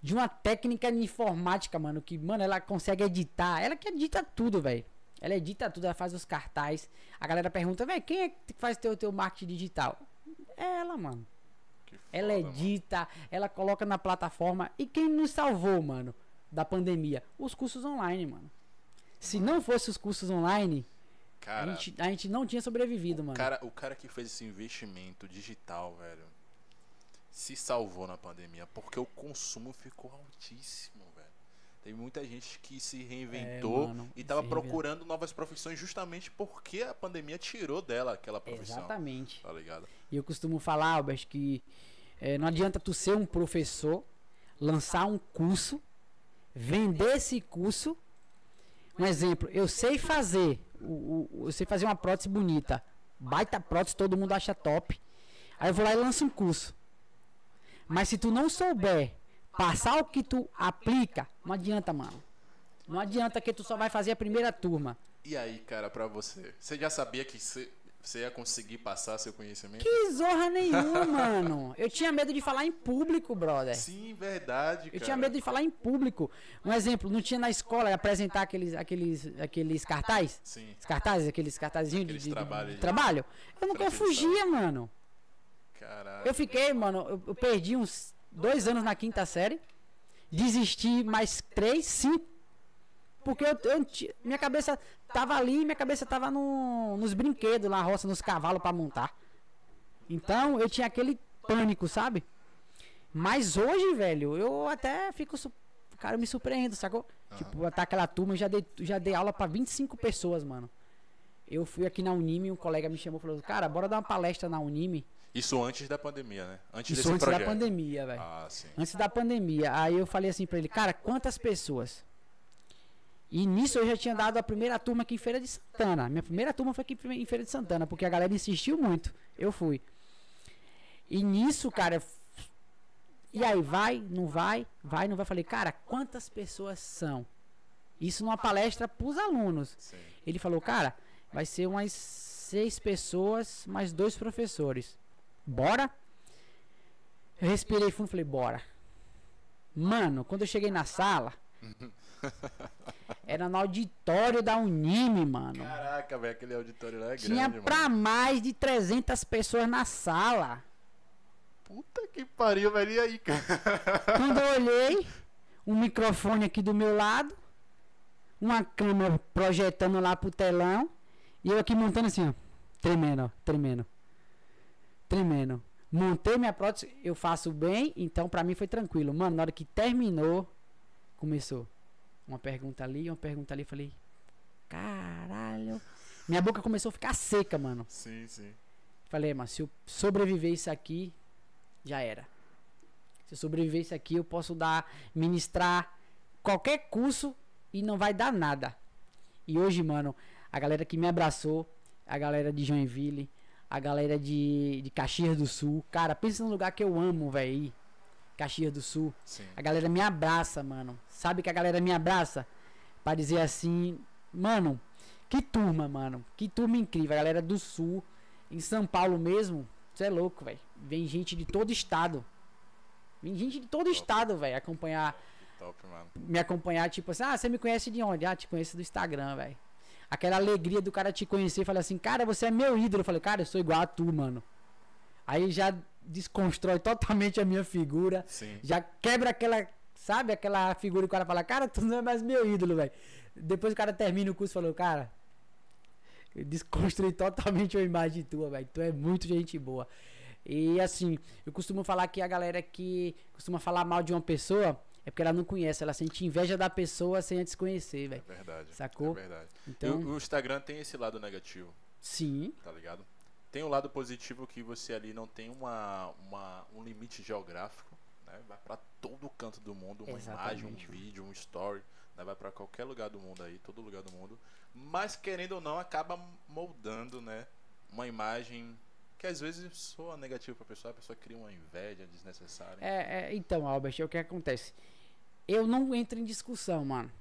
De uma técnica de informática, mano. Que, mano, ela consegue editar. Ela que edita tudo, velho. Ela edita tudo, ela faz os cartazes. A galera pergunta, velho, quem é que faz teu, teu marketing digital? É ela, mano. Que Ela foda, mano. edita, ela coloca na plataforma. E quem nos salvou, mano, da pandemia? Os cursos online, mano. Se não fosse os cursos online, a Cara, gente, a gente não tinha sobrevivido, o mano. cara, o cara que fez esse investimento digital, velho, se salvou na pandemia, porque o consumo ficou altíssimo, velho. Tem muita gente que se reinventou É, mano, e tava procurando novas profissões justamente porque a pandemia tirou dela aquela profissão. Exatamente. Tá ligado? E eu costumo falar, Albert, que eh, não adianta tu ser um professor, lançar um curso, vender esse curso. Um exemplo, eu sei fazer, o, o- eu sei fazer uma prótese bonita, baita prótese, todo mundo acha top. Aí eu vou lá e lanço um curso. Mas se tu não souber passar o que tu aplica, não adianta, mano. Não adianta que tu só vai fazer a primeira turma. E aí, cara, pra você, você já sabia que você, ia conseguir passar seu conhecimento? Que zorra nenhuma, mano. Eu tinha medo de falar em público, brother. Sim, verdade, Eu cara. tinha medo de falar em público. Um exemplo, não tinha na escola apresentar aqueles, aqueles, aqueles cartazes? Sim, Os cartazes, aqueles cartazinhos de, Aqueles de- de- trabalhos de de- trabalho. Eu nunca fugia, mano. caraca. Eu fiquei, mano, eu, eu perdi uns dois anos na quinta série. Desisti mais três, cinco. Porque eu, eu minha cabeça tava ali, minha cabeça tava no, nos brinquedos, na roça, nos cavalos pra montar. Então eu tinha aquele pânico, sabe? Mas hoje, velho, eu até fico. Cara, eu me surpreendo, sacou? Tipo, até aquela turma, eu já dei, já dei aula pra 25 pessoas, mano. Eu fui aqui na Unime, um colega me chamou e falou: Cara, bora dar uma palestra na Unime. Isso antes da pandemia, né? Antes Isso desse antes projeto. da pandemia, velho. Ah, sim. Antes da pandemia. Aí eu falei assim pra ele, cara, quantas pessoas? E nisso eu já tinha dado a primeira turma aqui em Feira de Santana. Minha primeira turma foi aqui em Feira de Santana, porque a galera insistiu muito. Eu fui. E nisso, cara. E aí, vai, não vai, vai, não vai. Falei, cara, quantas pessoas são? Isso numa palestra pros alunos. sim. Ele falou, cara, vai ser umas seis pessoas, mais dois professores. Bora? Eu respirei fundo e falei, bora. Mano, quando eu cheguei na sala, era no auditório da Unime, mano. Caraca, velho, aquele auditório lá é Tinha grande, pra mano. mais de 300 pessoas na sala. Puta que pariu, velho. E aí, cara? Quando eu olhei, um microfone aqui do meu lado, uma câmera projetando lá pro telão, e eu aqui montando assim, ó, tremendo, ó, tremendo. Tremendo. Montei minha prótese, eu faço bem, então pra mim foi tranquilo. Mano, na hora que terminou, começou. Uma pergunta ali, uma pergunta ali, falei, caralho, Minha boca começou a ficar seca, mano. Sim, sim. Falei, mas se eu sobreviver isso aqui, já era. Se eu sobreviver isso aqui, eu posso dar, ministrar qualquer curso e não vai dar nada. E hoje, mano, a galera que me abraçou, a galera de Joinville, a galera de, de Caxias do Sul. Cara, pensa num lugar que eu amo, velho. Caxias do Sul. Sim. A galera me abraça, mano. Sabe que a galera me abraça? Pra dizer assim, mano, que turma, mano. Que turma incrível. A galera do Sul, em São Paulo mesmo, você é louco, velho. Vem gente de todo estado. Vem gente de todo estado, velho, acompanhar, Top, mano. me acompanhar, tipo assim, ah, você me conhece de onde? Ah, te conheço do Instagram, velho. Aquela alegria do cara te conhecer e falar assim, cara, você é meu ídolo. Eu falei, cara, eu sou igual a tu, mano. Aí já desconstrói totalmente a minha figura. Sim. Já quebra aquela, sabe, aquela figura que o cara fala, cara, tu não é mais meu ídolo, velho. Depois o cara termina o curso e falou, cara, eu desconstruí totalmente a imagem tua, velho. Tu é muito gente boa. E assim, eu costumo falar que a galera que costuma falar mal de uma pessoa é porque ela não conhece, ela sente inveja da pessoa sem antes conhecer, É velho. verdade. Sacou? É verdade. Então, E o, o Instagram tem esse lado negativo, sim, tá ligado? Tem o lado positivo que você ali não tem uma, uma, um limite geográfico, né? Vai pra todo canto do mundo, uma imagem, um Exatamente. vídeo, um story, né? vai pra qualquer lugar do mundo aí, todo lugar do mundo. Mas querendo ou não, acaba moldando, né? Uma imagem que às vezes soa negativa pra pessoa, a pessoa cria uma inveja desnecessária. É, é, então, Albert, é o que acontece. Eu não entro em discussão, mano.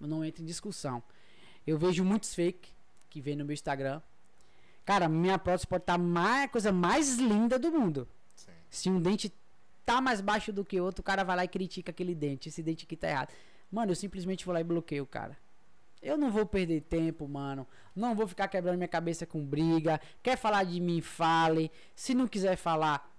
Eu não entro em discussão. Eu vejo muitos fake que vem no meu Instagram. Cara, minha prótese pode estar mais, a coisa mais linda do mundo. Sim. Se um dente tá mais baixo do que outro, o cara vai lá e critica aquele dente. Esse dente aqui tá errado. Mano, eu simplesmente vou lá e bloqueio o cara. Eu não vou perder tempo, mano. Não vou ficar quebrando minha cabeça com briga. Quer falar de mim, fale. Se não quiser falar,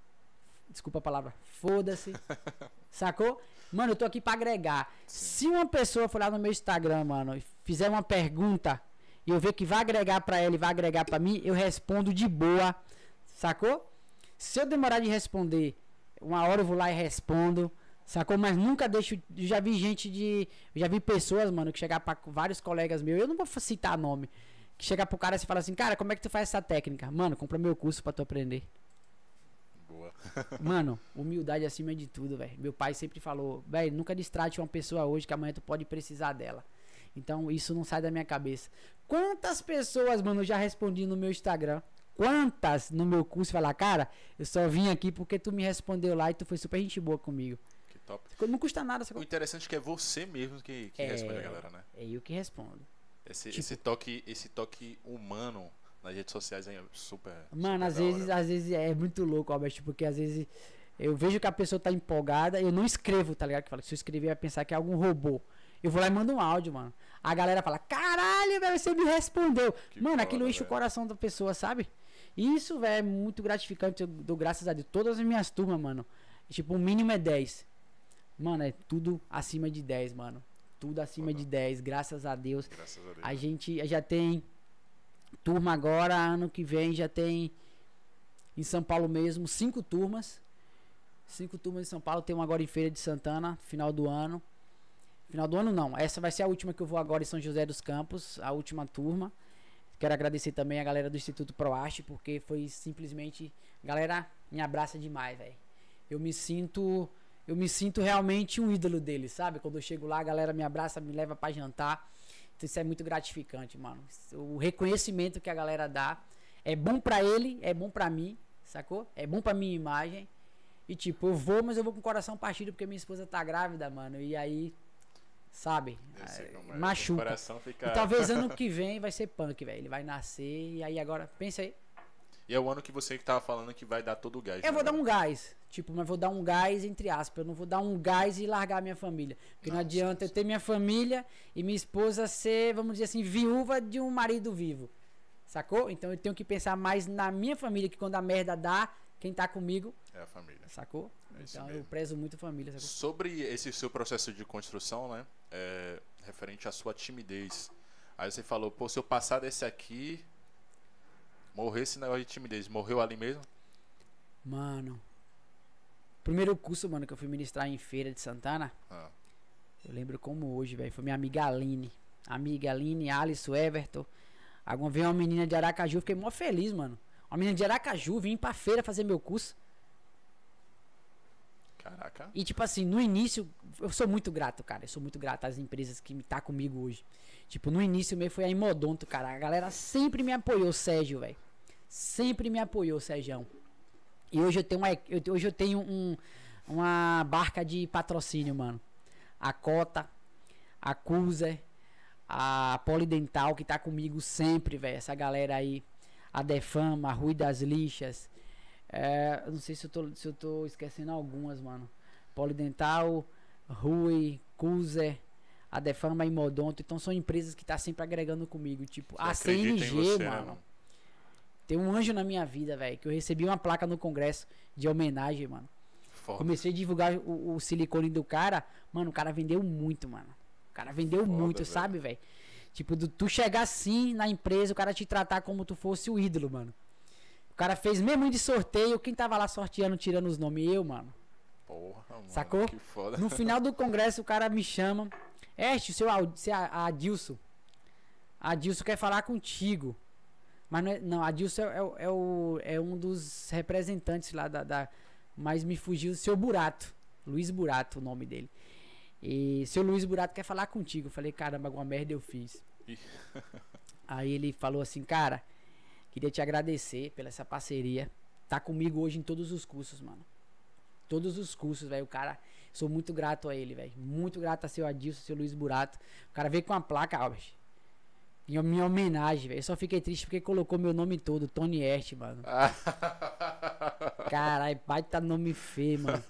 desculpa a palavra, foda-se. Sacou? Mano, eu tô aqui pra agregar. Se uma pessoa for lá no meu Instagram, mano, e fizer uma pergunta e eu ver que vai agregar pra ela e vai agregar pra mim, eu respondo de boa. Sacou? Se eu demorar de responder, uma hora eu vou lá e respondo. Sacou? Mas nunca deixo. eu Já vi gente de. eu Já vi pessoas, mano, que chegar pra vários colegas meus. Eu não vou citar nome. Que chegar pro cara e fala assim: Cara, como é que tu faz essa técnica? Mano, compra meu curso pra tu aprender. Boa. Mano, humildade acima de tudo, velho. Meu pai sempre falou, velho, nunca distrate uma pessoa hoje que amanhã tu pode precisar dela. Então isso não sai da minha cabeça. Quantas pessoas, mano, eu já respondi no meu Instagram? Quantas no meu curso falar, cara, eu só vim aqui porque tu me respondeu lá e tu foi super gente boa comigo. Que top. Não custa nada, O sacou? interessante é que é você mesmo que, que É. responde a galera, né? É eu que respondo. Esse, Tipo- esse toque, esse toque humano nas redes sociais é super. Mano, super às vezes, hora. às vezes é muito louco, Albert, porque às vezes eu vejo que a pessoa tá empolgada, eu não escrevo, tá ligado? Que fala, que se eu escrever vai pensar que é algum robô. Eu vou lá e mando um áudio, mano. A galera fala, caralho, velho, você me respondeu. Que mano, foda, aquilo enche o coração da pessoa, sabe? Isso, velho, é muito gratificante. Eu dou graças a Deus. Todas as minhas turmas, mano. Tipo, o mínimo é 10. Mano, é tudo acima de 10, mano. Tudo acima Foda. de 10, graças a Deus. Graças a Deus. A gente já tem turma agora, ano que vem já tem em São Paulo mesmo, cinco turmas. Cinco turmas em São Paulo, tem uma agora em Feira de Santana, final do ano. Final do ano não, essa vai ser a última que eu vou agora em São José dos Campos, a última turma. Quero agradecer também a galera do Instituto Proaste, porque foi simplesmente. Galera, me abraça demais, velho. Eu me sinto. Eu me sinto realmente um ídolo deles, sabe? Quando eu chego lá, a galera me abraça, me leva pra jantar. Então isso é muito gratificante, mano. O reconhecimento que a galera dá é bom pra ele, é bom pra mim, sacou? É bom pra minha imagem. E tipo, eu vou, mas eu vou com o coração partido porque minha esposa tá grávida, mano. E aí, sabe? É, é. machuca. Fica. E talvez ano que vem vai ser punk, velho. Ele vai nascer e aí agora, pensa aí. E é o ano que você que tava falando que vai dar todo o gás. Eu né, vou dar um gás. Tipo, mas vou dar um gás entre aspas. Eu não vou dar um gás e largar minha família. Porque não, Não, adianta sim, eu ter minha família e minha esposa ser, vamos dizer assim, viúva de um marido vivo. Sacou? Então eu tenho que pensar mais na minha família, que quando a merda dá, quem tá comigo, É a família. sacou? É então eu prezo muito a família, sacou? Sobre esse seu processo de construção, né? É, referente à sua timidez. Aí você falou, pô, se eu passar desse aqui, morrer esse negócio de timidez, morreu ali mesmo? Mano. Primeiro curso, mano, que eu fui ministrar em Feira de Santana, Ah, Eu lembro como hoje, velho. Foi minha amiga Aline. Amiga Aline, Alisson, Everton. Alguma vez uma menina de Aracaju, fiquei mó feliz, mano. Uma menina de Aracaju, vim pra feira fazer meu curso. Caraca. E tipo assim, no início, eu sou muito grato, cara. Eu sou muito grato às empresas que me tá comigo hoje. Tipo, no início mesmo foi a Imodonto, cara. A galera sempre me apoiou, Sérgio, velho. Sempre me apoiou, Sérgio. E hoje eu tenho uma, eu, hoje eu tenho um, uma barca de patrocínio, mano. A Cota, a Cruiser, a Polidental que tá comigo sempre, velho. Essa galera aí, a Defama, a Rui das Lixas. É, eu não sei se eu, tô, se eu tô esquecendo algumas, mano. Polidental, Rui, Cruiser, a Defama e Modonto. Então são empresas que tá sempre agregando comigo. Tipo, Você a CNG, você, né, mano. Tem um anjo na minha vida, velho. Que eu recebi uma placa no congresso de homenagem, mano. Foda. Comecei a divulgar o, o silicone do cara. Mano, o cara vendeu muito, mano. O cara vendeu Foda, muito, velho. sabe, velho? Tipo, do- tu chegar assim na empresa, o cara te tratar como tu fosse o ídolo, mano. O cara fez mesmo de sorteio. Quem tava lá sorteando, tirando os nomes? Eu, mano. Porra, mano. Sacou? Que foda. No final do congresso, o cara me chama. Este, o seu seu Adilson. Adilson quer falar contigo. Mas não, é, não Adilson é, é, é o, é um dos representantes lá da, da. Mas me fugiu o seu Burato. Luiz Burato, o nome dele. E seu Luiz Burato quer falar contigo. Eu falei, caramba, alguma merda eu fiz. Aí ele falou assim, cara, queria te agradecer pela essa parceria. Tá comigo hoje em todos os cursos, mano. Todos os cursos, velho. O cara, sou muito grato a ele, velho. Muito grato a seu Adilson, seu Luiz Burato. O cara veio com a placa, Albert. Em minha homenagem, velho. Eu só fiquei triste porque colocou meu nome todo, Tony Ert, mano. Caralho, pai tá nome feio, mano.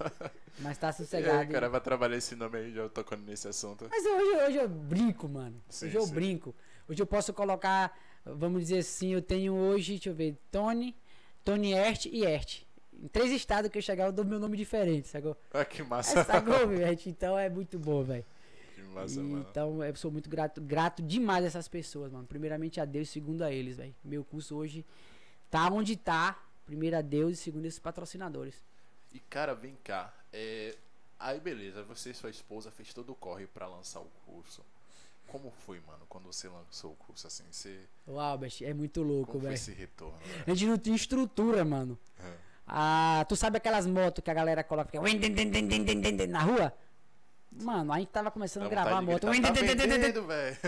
Mas tá aí, sossegado. cara, vai trabalhar esse nome aí, já tocando nesse assunto. Mas hoje, hoje eu brinco, mano. Sim, hoje eu sim. brinco. Hoje eu posso colocar, vamos dizer assim, eu tenho hoje, deixa eu ver, Tony, Tony Ert e Ert. Em três estados que eu chegar, eu dou meu nome diferente, sacou? Ah, que É, massa. sacou, meu, Ert? Então é muito bom, velho. Que massa, E mano. Então eu sou muito grato, grato demais a essas pessoas, mano. Primeiramente a Deus, segundo a eles, velho. Meu curso hoje tá onde tá. Primeiro a Deus e segundo esses patrocinadores. E cara, vem cá. É... Aí beleza, você e sua esposa fez todo o corre pra lançar o curso. Como foi, mano, quando você lançou o curso assim? Você... O Albert é muito louco, Como foi velho. esse retorno? velho? A gente não tinha estrutura, mano. É. Ah, tu sabe aquelas motos que a galera coloca fica na rua? Mano, a gente tava começando Dá a gravar a moto. gritar, tá vendendo.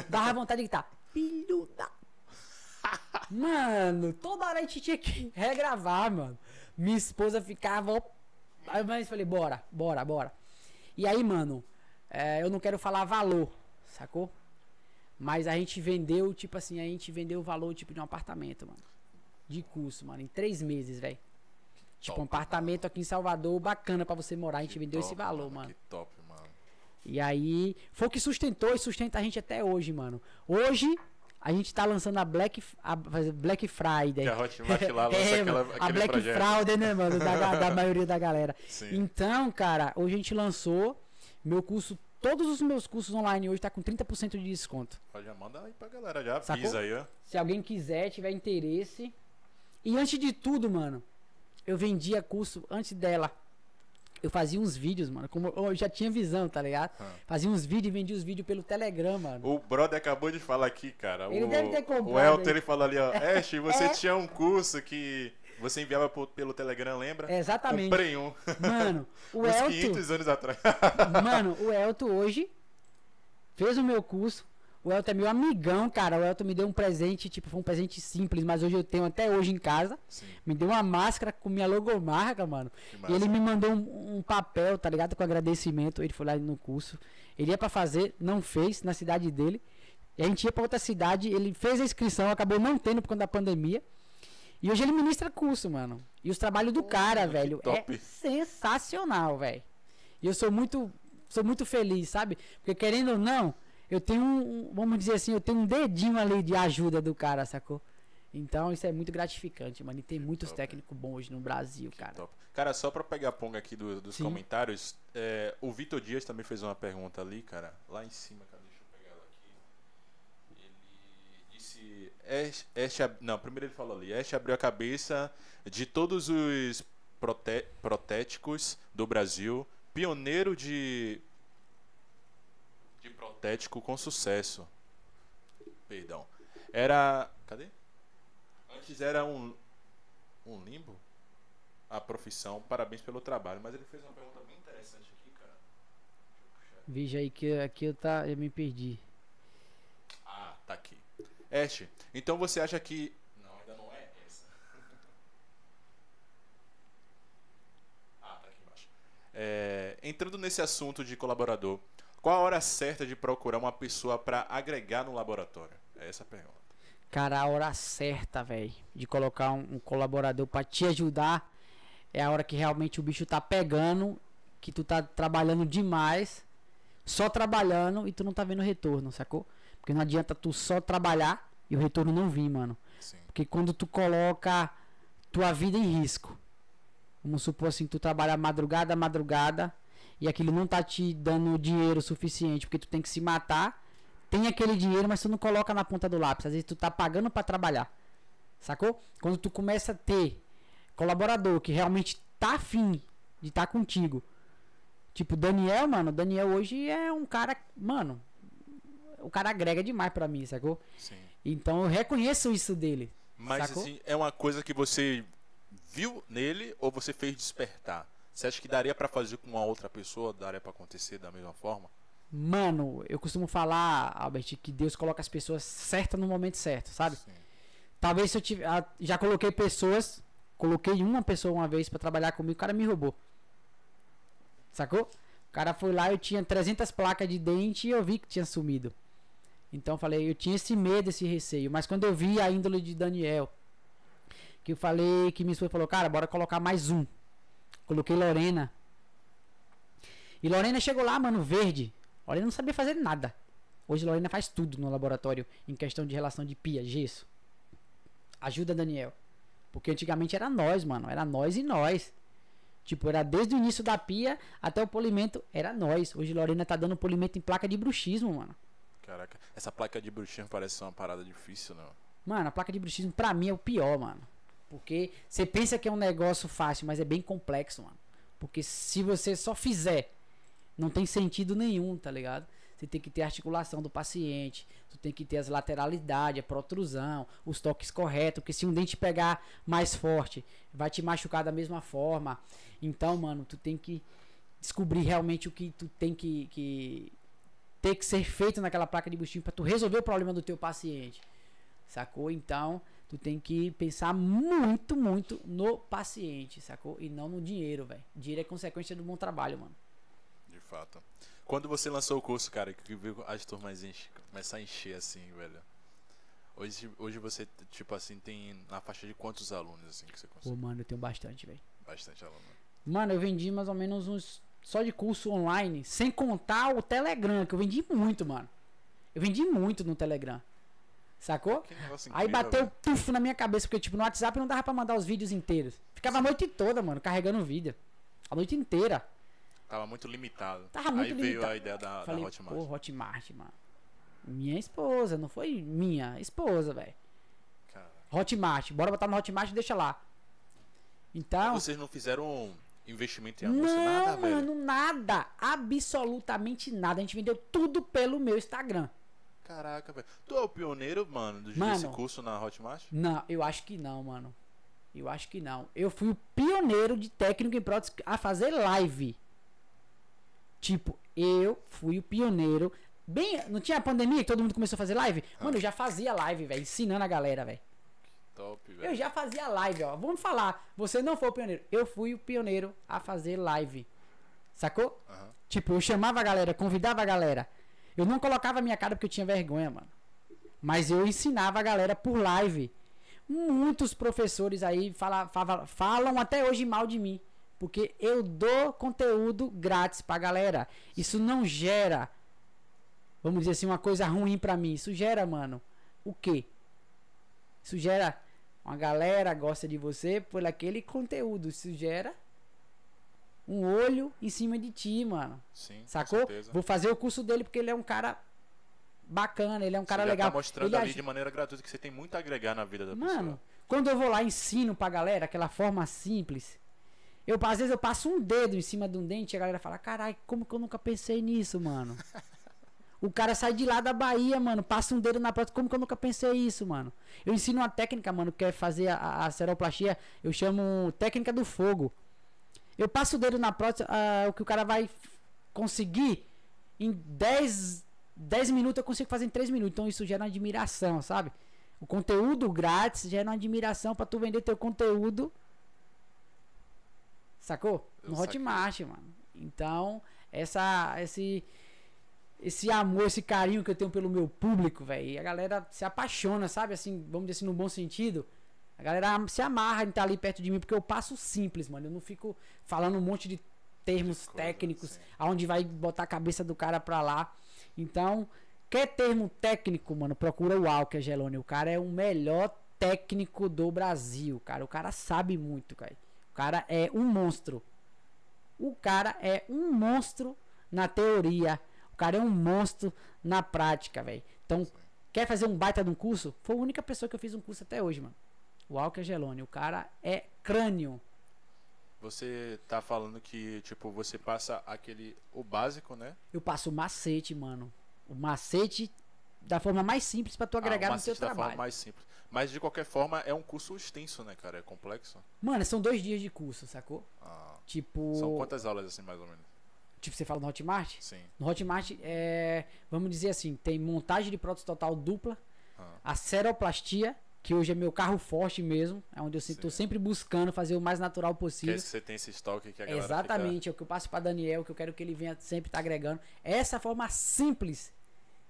Dava vontade de gritar. Filho da. Mano, toda hora a gente tinha que regravar, mano. Minha esposa ficava. eu falei, bora, bora, bora. E aí, mano, é, eu não quero falar valor, sacou? Mas a gente vendeu, tipo assim, a gente vendeu o valor tipo de um apartamento, mano. De curso, mano, em três meses, velho. Tipo, um top, apartamento aqui em Salvador, bacana pra você morar. A gente Que vendeu esse top, valor, mano. Que top, mano. E aí, foi o que sustentou e sustenta a gente até hoje, mano. Hoje, a gente tá lançando a Black, a Black Friday. Que a Hotmart lá lança É, aquela, mano, a Black projeto. Friday, né, mano? Da, da maioria da galera. Sim. Então, cara, hoje a gente lançou meu curso. Todos os meus cursos online hoje tá com 30% de desconto. Já manda aí pra galera, já Sacou? aí, ó. Se alguém quiser, tiver interesse. E antes de tudo, mano, eu vendia curso antes dela. Eu fazia uns vídeos, mano. Como eu já tinha visão, tá ligado? Ah. Fazia uns vídeos e vendia os vídeos pelo Telegram, mano. O brother acabou de falar aqui, cara. Ele o, deve ter comprado O Elton, ele falou ali, ó. Ash, você É. tinha um curso que você enviava pelo Telegram, lembra? Exatamente. Comprei um. Mano, o Elton. 500 anos atrás. Mano, o Elton hoje fez o meu curso. O Elton é meu amigão, cara. O Elton me deu um presente, tipo, foi um presente simples, mas hoje eu tenho até hoje em casa. Sim, Me deu uma máscara com minha logomarca, mano. E ele me mandou um, um papel, tá ligado? Com agradecimento. Ele foi lá no curso. Ele ia pra fazer, não fez na cidade dele. E a gente ia pra outra cidade. Ele fez a inscrição, acabou não tendo por conta da pandemia. E hoje ele ministra curso, mano. E os trabalhos do Pô, cara, mano, que velho, top. é sensacional, velho. E eu sou muito, sou muito feliz, sabe? Porque querendo ou não, eu tenho um, vamos dizer assim, eu tenho um dedinho ali de ajuda do cara, sacou? Então isso é muito gratificante, mano. E tem muitos top, técnicos bons hoje no Brasil, cara. Top. Cara, só pra pegar a ponga aqui do- dos Sim. comentários, é, o Vitor Dias também fez uma pergunta ali, cara. Lá em cima, cara, deixa eu pegar ela aqui. Ash, Ash ab- não, primeiro ele falou ali. Ash abriu a cabeça de todos os prote- protéticos do Brasil, pioneiro de. de protético com sucesso. Perdão. Era. Cadê? Antes era um. Um limbo? A profissão. Parabéns pelo trabalho. Mas ele fez uma pergunta bem interessante aqui, cara. Deixa eu puxar. Veja aí que aqui eu, tá, eu me perdi. Ah, tá aqui. Este, então você acha que. Não, ainda não é essa. ah, tá aqui embaixo. É, entrando nesse assunto de colaborador, qual a hora certa de procurar uma pessoa para agregar no laboratório? É essa a pergunta. Cara, a hora certa, velho, de colocar um, um colaborador pra te ajudar é a hora que realmente o bicho tá pegando, que tu tá trabalhando demais, só trabalhando e tu não tá vendo retorno, sacou? Porque não adianta tu só trabalhar e o retorno não vir, mano. Sim. Porque quando tu coloca tua vida em risco, vamos supor assim, tu trabalha madrugada madrugada e aquilo não tá te dando dinheiro suficiente, porque tu tem que se matar, tem aquele dinheiro, mas tu não coloca na ponta do lápis. Às vezes tu tá pagando pra trabalhar. Sacou? Quando tu começa a ter colaborador que realmente tá afim de estar tá contigo. Tipo, Daniel, mano, Daniel hoje é um cara, mano, o cara agrega demais pra mim, sacou? Sim. Então eu reconheço isso dele. Mas Sacou? assim, é uma coisa que você viu nele ou você fez despertar? Você acha que daria pra fazer com uma outra pessoa? Daria pra acontecer da mesma forma? Mano, eu costumo falar, Albert, que Deus coloca as pessoas certas no momento certo, sabe? Sim. Talvez se eu tive, ah, já coloquei pessoas, coloquei uma pessoa uma vez pra trabalhar comigo, o cara me roubou. Sacou? O cara foi lá, eu tinha 300 placas de dente e eu vi que tinha sumido. Então eu falei, eu tinha esse medo, esse receio, mas quando eu vi a índole de Daniel, que eu falei, que minha esposa falou, cara, bora colocar mais um. Coloquei Lorena. E Lorena chegou lá, mano, verde. Lorena não sabia fazer nada. Hoje Lorena faz tudo no laboratório em questão de relação de pia, gesso. Ajuda Daniel. Porque antigamente era nós, mano. Era nós e nós. Tipo, era desde o início da pia até o polimento, era nós. Hoje Lorena tá dando polimento em placa de bruxismo, mano. Caraca, essa placa de bruxismo parece ser uma parada difícil, não? Mano, a placa de bruxismo pra mim é o pior, mano. Porque você pensa que é um negócio fácil, mas é bem complexo, mano. Porque se você só fizer, não tem sentido nenhum, tá ligado? Você tem que ter a articulação do paciente, tu tem que ter as lateralidades, a protrusão, os toques corretos, porque se um dente pegar mais forte, vai te machucar da mesma forma. Então, mano, tu tem que descobrir realmente o que tu tem que, que ter que ser feito naquela placa de bustinho para tu resolver o problema do teu paciente. Sacou? Então, tu tem que pensar muito, muito no paciente, sacou? E não no dinheiro, velho. Dinheiro é consequência do bom trabalho, mano. De fato. Quando você lançou o curso, cara, que viu as turmas enche, começar a encher assim, velho. Hoje, hoje você, tipo assim, tem na faixa de quantos alunos assim que você Pô, consegue? mano, eu tenho bastante, velho. Bastante aluno. Mano, eu vendi mais ou menos uns. Só de curso online, sem contar o Telegram, que eu vendi muito, mano. Eu vendi muito no Telegram. Sacou? Aí bateu velho. tufo na minha cabeça, porque, tipo, no WhatsApp não dava pra mandar os vídeos inteiros. Ficava a noite toda, mano, carregando vídeo. A noite inteira. Tava muito limitado. Tava muito Aí veio limitado. a ideia da, da Falei, Hotmart. pô, Hotmart, mano. Minha esposa, não foi minha esposa, velho. Hotmart, bora botar no Hotmart e deixa lá. Então. Vocês não fizeram investimento em anúncio, Não, nada, velho? mano, nada. Absolutamente nada. A gente vendeu tudo pelo meu Instagram. Caraca, velho. Tu é o pioneiro, mano, do- Mano. desse curso na Hotmart? Não, eu acho que não, mano. Eu acho que não. Eu fui o pioneiro de técnico em prótese a fazer live. Tipo, eu fui o pioneiro. Bem, não tinha pandemia que todo mundo começou a fazer live? Mano, eu já fazia live, velho, ensinando a galera, velho. Top, Eu velho. já fazia live, ó. Vamos falar. Você não foi o pioneiro. Eu fui o pioneiro a fazer live. Sacou? Aham. Tipo, eu chamava a galera, convidava a galera. Eu não colocava a minha cara porque eu tinha vergonha, mano. Mas eu ensinava a galera por live. Muitos professores aí fala, fala- falam até hoje mal de mim. Porque eu dou conteúdo grátis pra galera. Isso não gera, vamos dizer assim, uma coisa ruim pra mim. Isso gera, mano, o quê? Isso gera uma galera gosta de você por aquele conteúdo. Isso gera um olho em cima de ti, mano. Sim, Sacou? Vou fazer o curso dele porque ele é um cara bacana, ele é um cara você já legal. tá mostrando ele ali aju- de maneira gratuita que você tem muito a agregar na vida da Mano, pessoa. quando eu vou lá e ensino pra galera aquela forma simples, eu às vezes eu passo um dedo em cima de um dente e a galera fala: "Caralho, como que eu nunca pensei nisso, mano?" O cara sai de lá da Bahia, mano, passa um dedo na prótese. Como que eu nunca pensei isso, mano? Eu ensino uma técnica, mano, que é fazer a, a seroplastia. Eu chamo técnica do fogo. Eu passo o dedo na prótese, ah, o que o cara vai conseguir em 10, 10 minutos, eu consigo fazer em 3 minutos. Então isso gera uma admiração, sabe? O conteúdo grátis gera uma admiração pra tu vender teu conteúdo. Sacou? No. Hotmart, mano. Então, essa, esse, esse amor, esse carinho que eu tenho pelo meu público, velho. A galera se apaixona, sabe? Assim, vamos dizer assim, no bom sentido. A galera se amarra em estar ali perto de mim, porque eu passo simples, mano. Eu não fico falando um monte de termos Coisa, técnicos, sim. aonde vai botar a cabeça do cara pra lá. Então, quer termo técnico, mano? Procura o Walker Gelone. O cara é o melhor técnico do Brasil, cara. O cara sabe muito, cara. O cara é um monstro. O cara é um monstro na teoria. O cara é um monstro na prática, velho. Então, quer fazer um baita de um curso? Foi a única pessoa que eu fiz um curso até hoje, mano. O Walker Gelone. O cara é crânio. Você tá falando que, tipo, você passa aquele. o básico, né? Eu passo o macete, mano. O macete da forma mais simples pra tu agregar ah, no seu da forma trabalho. mais simples. Mas de qualquer forma é um curso extenso, né, cara? É complexo. Mano, são dois dias de curso, sacou? Ah, Tipo. São quantas aulas assim, mais ou menos? Tipo, você fala no Hotmart? Sim. No Hotmart, é, vamos dizer assim, tem montagem de prótese total dupla, Ah, a seroplastia, que hoje é meu carro forte mesmo, é onde eu estou sempre buscando fazer o mais natural que é possível. que você tem esse estoque que a galera Exatamente, é o que eu passo para Daniel, que eu quero que ele venha sempre estar agregando. Essa forma simples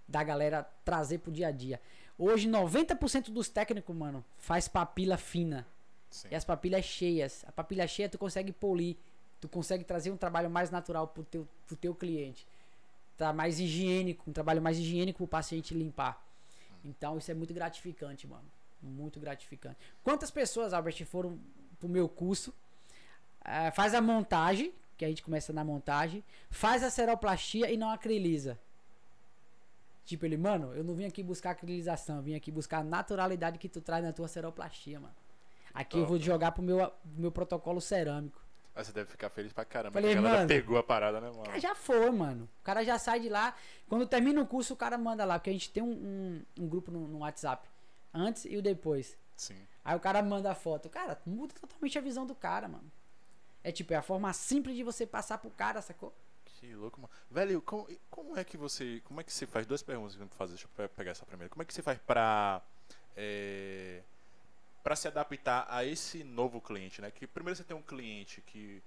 da galera trazer pro dia a dia. Hoje 90% dos técnicos, mano, faz papila fina. Fica... Sim. E as papilhas cheias. A papilha cheia tu consegue polir. Tu consegue trazer um trabalho mais natural pro teu, pro teu cliente. Tá mais higiênico, um trabalho mais higiênico pro paciente limpar. Então isso é muito gratificante, mano. Muito gratificante. Quantas pessoas, Albert, foram pro meu curso? ah, faz a montagem, que a gente começa na montagem, faz a seroplastia e não acriliza. Tipo, ele, mano, eu não vim aqui buscar acrilização, eu vim aqui buscar a naturalidade que tu traz na tua seroplastia, mano. Aqui eu Top. vou jogar pro meu, pro meu protocolo cerâmico. Mas você deve ficar feliz pra caramba. Falei, que a galera mano, pegou a parada, né, mano? já foi, mano. O cara já sai de lá. Quando termina o curso, o cara manda lá, porque a gente tem um, um, um grupo no, no WhatsApp. Antes e o depois. Sim. Aí o cara manda a foto. Cara, muda totalmente a visão do cara, mano. É tipo, é a forma simples de você passar pro cara, sacou? Que louco, mano. Velho, como, como é que você. Como é que você faz? Duas perguntas que eu vou fazer. Deixa eu pe- pegar essa primeira. Como é que você faz pra. É, pra se adaptar a esse novo cliente, né? Que primeiro você tem um cliente que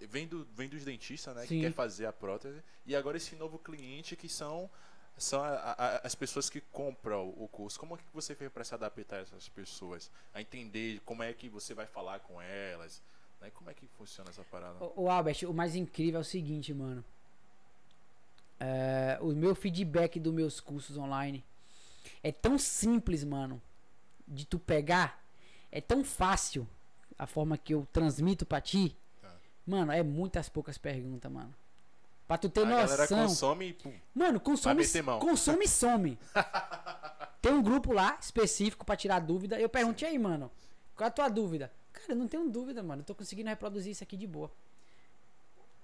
vem, do, vem dos dentistas, né? Sim. Que quer fazer a prótese. E agora esse novo cliente que são. São a- a- as pessoas que compram o curso. Como é que você fez pra se adaptar a essas pessoas? A entender como é que você vai falar com elas? Né? Como é que funciona essa parada? O, Albert, o mais incrível é o seguinte, mano. É, o meu feedback dos meus cursos online é tão simples, mano, de tu pegar. É tão fácil a forma que eu transmito pra ti. Tá. Mano, é muitas poucas perguntas, mano. Pra tu ter a galera noção. consome e pum. Mano, consome, consome e some. Tem um grupo lá específico pra tirar dúvida. Eu perguntei aí, mano, qual é a tua dúvida? Cara, eu não tenho dúvida, mano. Eu tô conseguindo reproduzir isso aqui de boa.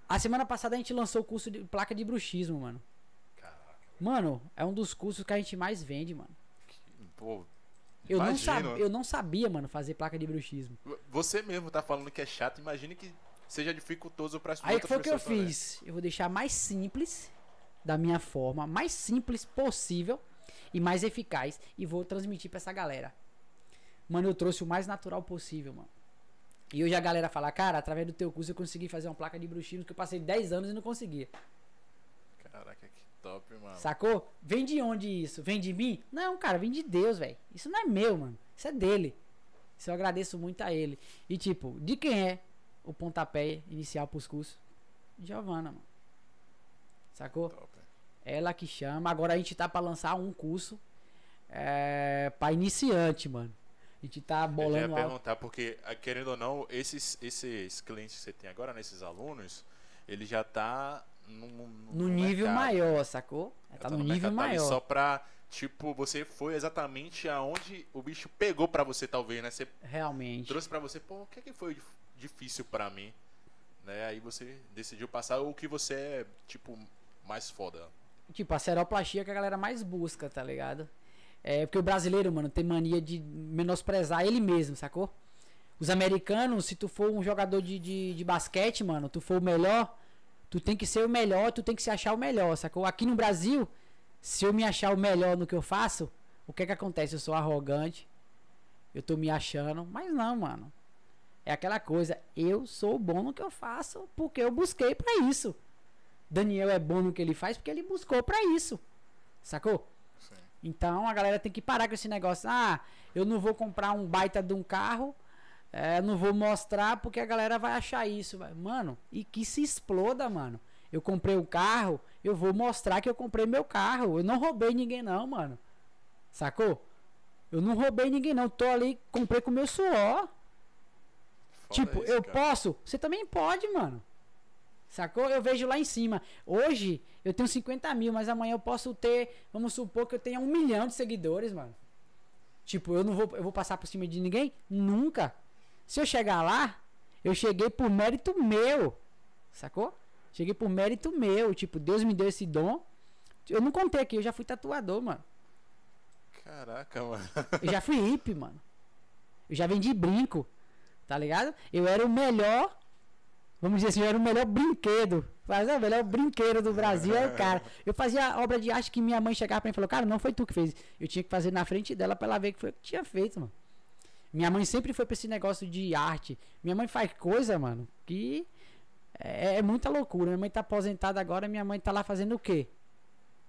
A semana passada a gente lançou o curso de placa de bruxismo, mano. Caraca, Mano, é um dos cursos que a gente mais vende, mano. que- pô. Eu não, sab... eu não sabia, mano, fazer placa de bruxismo. Você mesmo tá falando que é chato, imagine que seja dificultoso para as Aí foi o que eu também. fiz. Eu vou deixar mais simples, da minha forma, mais simples possível e mais eficaz. E vou transmitir pra essa galera. Mano, eu trouxe o mais natural possível, mano. E hoje a galera fala, cara, através do teu curso eu consegui fazer uma placa de bruxismo que eu passei 10 anos e não conseguia. Top, mano. Sacou? Vem de onde isso? Vem de mim? Não, cara, vem de Deus, velho. Isso não é meu, mano. Isso é dele. Isso eu agradeço muito a ele. E tipo, de quem é o pontapé inicial pros cursos? Giovana, mano. Sacou? Top. Ela que chama. Agora a gente tá pra lançar um curso é, pra iniciante, mano. A gente tá Eu já ia bolando algo. perguntar, porque, ah, querendo ou não, esses, esses clientes que você tem agora, né, esses alunos, ele já tá num- No no nível mercado. maior, sacou? Já tá, no nível mercado, tá maior. Só pra, tipo, você foi exatamente aonde o bicho pegou pra você, talvez, né? Você Realmente. trouxe pra você, pô, o que é que foi dif- difícil pra mim? Né? Aí você decidiu passar o que você é, tipo, mais foda. tipo, a seroplastia que a galera mais busca, tá ligado? É porque o brasileiro, mano, tem mania de menosprezar ele mesmo, sacou? Os americanos, se tu for um jogador de, de, de basquete, mano, tu for o melhor, tu tem que ser o melhor, tu tem que se achar o melhor, sacou? Aqui no Brasil, se eu me achar o melhor no que eu faço, o que é que acontece? Eu sou arrogante, eu tô me achando, mas não, mano. É aquela coisa, eu sou bom no que eu faço porque eu busquei para isso. Daniel é bom no que ele faz porque ele buscou para isso. Sacou? Sim. Então a galera tem que parar com esse negócio. Ah, eu não vou comprar um baita de um carro, é, não vou mostrar porque a galera vai achar isso. Mano, e que se exploda, mano. Eu comprei o um carro, eu vou mostrar que eu comprei meu carro. Eu não roubei ninguém, não, mano. Sacou? Eu não roubei ninguém, não. Tô ali, comprei com meu suor. tipo, isso, eu cara. posso? Você também pode, mano. Sacou? Eu vejo lá em cima. Hoje eu tenho 50 mil, mas amanhã eu posso ter. Vamos supor que eu tenha um milhão de seguidores, mano. Tipo, eu não vou, eu vou passar por cima de ninguém? Nunca. Se eu chegar lá, eu cheguei por mérito meu. Sacou? Cheguei por mérito meu. Tipo, Deus me deu esse dom. Eu não contei aqui, eu já fui tatuador, mano. Caraca, mano. Eu já fui hippie, mano. Eu já vendi brinco. Tá ligado? Eu era o melhor. Vamos dizer assim, eu era o melhor brinquedo. Mas é o melhor brinquedo do Brasil é, cara. Eu fazia obra de arte que minha mãe chegava pra mim e falou, cara, não foi tu que fez. Eu tinha que fazer na frente dela pra ela ver que foi que tinha feito, mano. Minha mãe sempre foi pra esse negócio de arte. Minha mãe faz coisa, mano, que é, é muita loucura. Minha mãe tá aposentada agora, minha mãe tá lá fazendo o quê?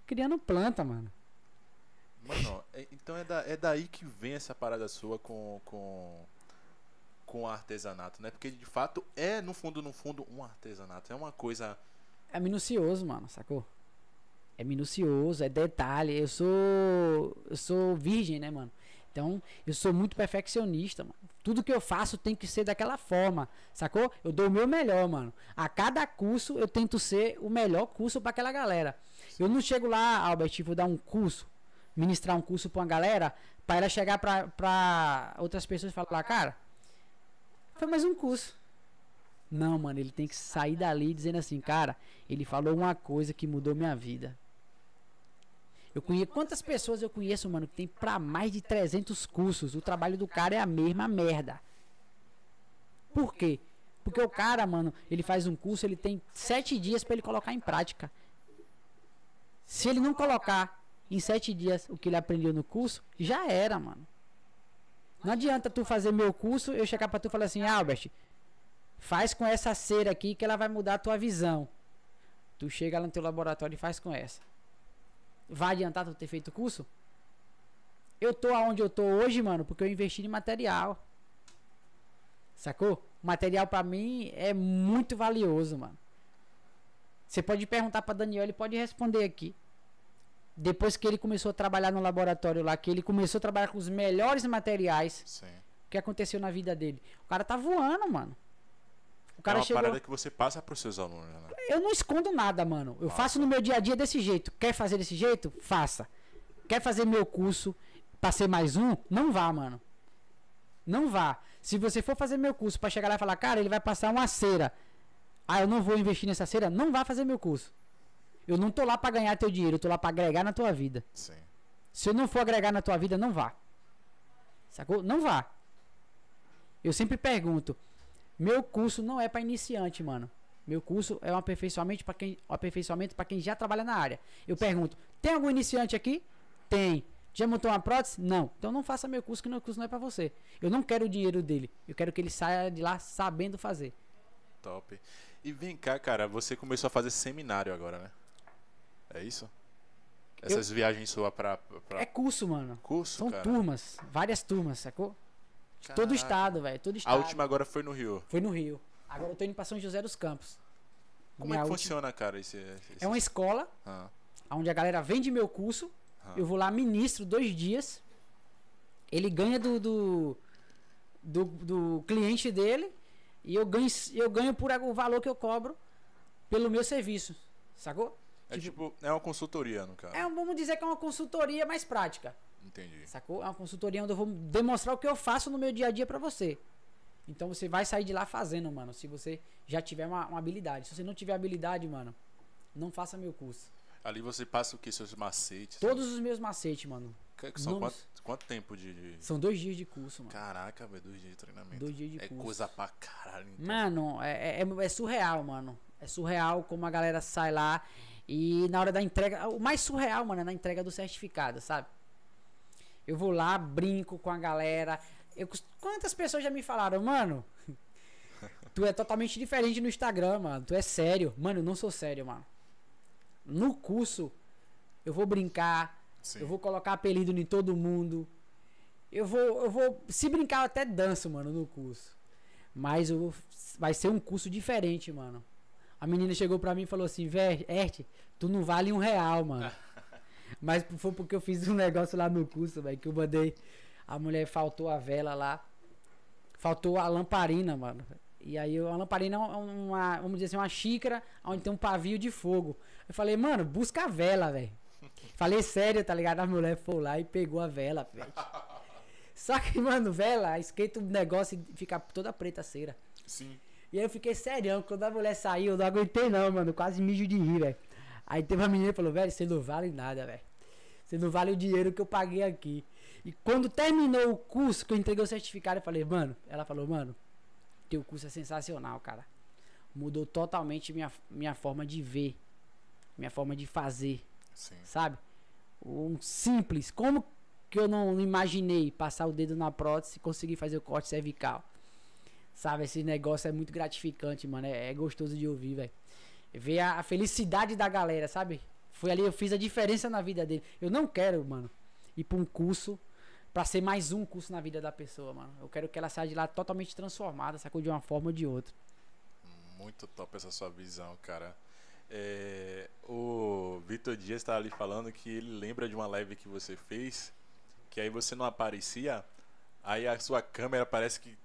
Criando planta, mano. Mano, é, então é, da, é daí que vem essa parada sua com, com, com artesanato, né? Porque de fato é, no fundo, no fundo, um artesanato. É uma coisa. É minucioso, mano, sacou? É minucioso, é detalhe. Eu sou. Eu sou virgem, né, mano? Então, eu sou muito perfeccionista, mano. Tudo que eu faço tem que ser daquela forma, sacou? Eu dou o meu melhor, mano. A cada curso eu tento ser o melhor curso para aquela galera. Eu não chego lá, Albert, vou dar um curso ministrar um curso pra uma galera, para ela chegar pra outras pessoas e falar, cara, foi mais um curso. Não, mano, ele tem que sair dali dizendo assim, cara, ele falou uma coisa que mudou minha vida. Eu conheço quantas pessoas eu conheço, mano, que tem pra mais de 300 cursos. O trabalho do cara é a mesma merda. Por quê? Porque o cara, mano, ele faz um curso, ele tem sete dias para ele colocar em prática. Se ele não colocar em sete dias o que ele aprendeu no curso, já era, mano. Não adianta tu fazer meu curso, eu chegar pra tu e falar assim, Albert, faz com essa cera aqui que ela vai mudar a tua visão. Tu chega lá no teu laboratório e faz com essa. Vai adiantar tu ter feito o curso? Eu tô aonde eu tô hoje, mano, porque eu investi em material. Sacou? Material para mim é muito valioso, mano. Você pode perguntar para Daniel, ele pode responder aqui depois que ele começou a trabalhar no laboratório lá, que ele começou a trabalhar com os melhores materiais, Sim. o que aconteceu na vida dele? O cara tá voando, mano. O cara é uma chegou... parada que você passa para os seus alunos, né? Eu não escondo nada, mano. Eu Nossa. faço no meu dia a dia desse jeito. Quer fazer desse jeito? Faça. Quer fazer meu curso para ser mais um? Não vá, mano. Não vá. Se você for fazer meu curso para chegar lá e falar, cara, ele vai passar uma cera. Ah, eu não vou investir nessa cera, não vá fazer meu curso. Eu não tô lá para ganhar teu dinheiro, eu tô lá para agregar na tua vida. Sim. Se eu não for agregar na tua vida, não vá. Sacou? Não vá. Eu sempre pergunto: meu curso não é para iniciante, mano. Meu curso é um aperfeiçoamento para quem, um aperfeiçoamento para quem já trabalha na área. Eu pergunto: tem algum iniciante aqui? Tem. Já montou uma prótese? Não. Então não faça meu curso, que meu curso não é para você. Eu não quero o dinheiro dele. Eu quero que ele saia de lá sabendo fazer. Top. E vem cá, cara, você começou a fazer seminário agora, né? É isso? Essas eu... viagens sua pra, pra, É curso, mano. Curso, São cara. turmas. Várias turmas, sacou? Caraca. Todo estado, velho. Todo estado. A última agora foi no Rio. Foi no Rio. Agora eu tô indo pra São José dos Campos. Como é que última... funciona, cara? Esse, esse... É uma escola ah. onde a galera vende meu curso. Ah. Eu vou lá, ministro dois dias. Ele ganha do, do, do, do cliente dele. E eu ganho, eu ganho por o valor que eu cobro pelo meu serviço. Sacou? É tipo, é uma consultoria, no caso. É, vamos dizer que é uma consultoria mais prática. Entendi. Sacou? É uma consultoria onde eu vou demonstrar o que eu faço no meu dia a dia para você. Então você vai sair de lá fazendo, mano, se você já tiver uma, uma, habilidade. Se você não tiver habilidade, mano, não faça meu curso. Ali você passa o que? Seus macetes? Todos os meus macetes, mano. Que- que São quanto, quanto tempo de. São dois dias de curso, mano. Caraca, velho, dois dias de treinamento. Dois dias de é curso. coisa pra caralho. Então. Mano, é, é, é surreal, mano. É surreal como a galera sai lá e na hora da entrega. O mais surreal, mano, é na entrega do certificado, sabe? Eu vou lá, brinco com a galera. Eu, quantas pessoas já me falaram, mano? Tu é totalmente diferente no Instagram, mano. Tu é sério. Mano, eu não sou sério, mano. No curso, eu vou brincar, Sim. eu vou colocar apelido em todo mundo. Eu vou, eu vou, se brincar, eu até danço, mano, no curso. Mas eu vou- vai ser um curso diferente, mano. A menina chegou pra mim e falou assim, véi, tu não vale um real, mano. Mas foi porque eu fiz um negócio lá no curso, velho, que eu mandei. A mulher faltou a vela lá. Faltou a lamparina, mano. E aí a lamparina é uma, vamos dizer assim, uma xícara onde tem um pavio de fogo. Eu falei, mano, busca a vela, velho. Falei sério, tá ligado? A mulher foi lá e pegou a vela, velho. Só que, mano, vela, esquenta o negócio e fica toda preta a cera. Sim. E aí eu fiquei serião, quando a mulher saiu, eu não aguentei não, mano, quase mijo de rir, velho. Aí teve uma menina que falou, velho, você não vale nada, velho. Você não vale o dinheiro que eu paguei aqui. E quando terminou o curso, que eu entreguei o certificado, eu falei, mano, ela falou, mano, teu curso é sensacional, cara. Mudou totalmente minha, minha forma de ver, minha forma de fazer, Sim. sabe? Um simples. Como que eu não imaginei passar o dedo na prótese e conseguir fazer o corte cervical? Sabe? Esse negócio é muito gratificante, mano. É, é gostoso de ouvir, velho. Ver a, a felicidade da galera, sabe? Foi ali, eu fiz a diferença na vida dele. Eu não quero, mano, ir pra um curso pra ser mais um curso na vida da pessoa, mano. Eu quero que ela saia de lá totalmente transformada, sacou? De uma forma ou de outra. Muito top essa sua visão, cara. É, o Vitor Dias tá ali falando que ele lembra de uma live que você fez, que aí você não aparecia, aí a sua câmera parece que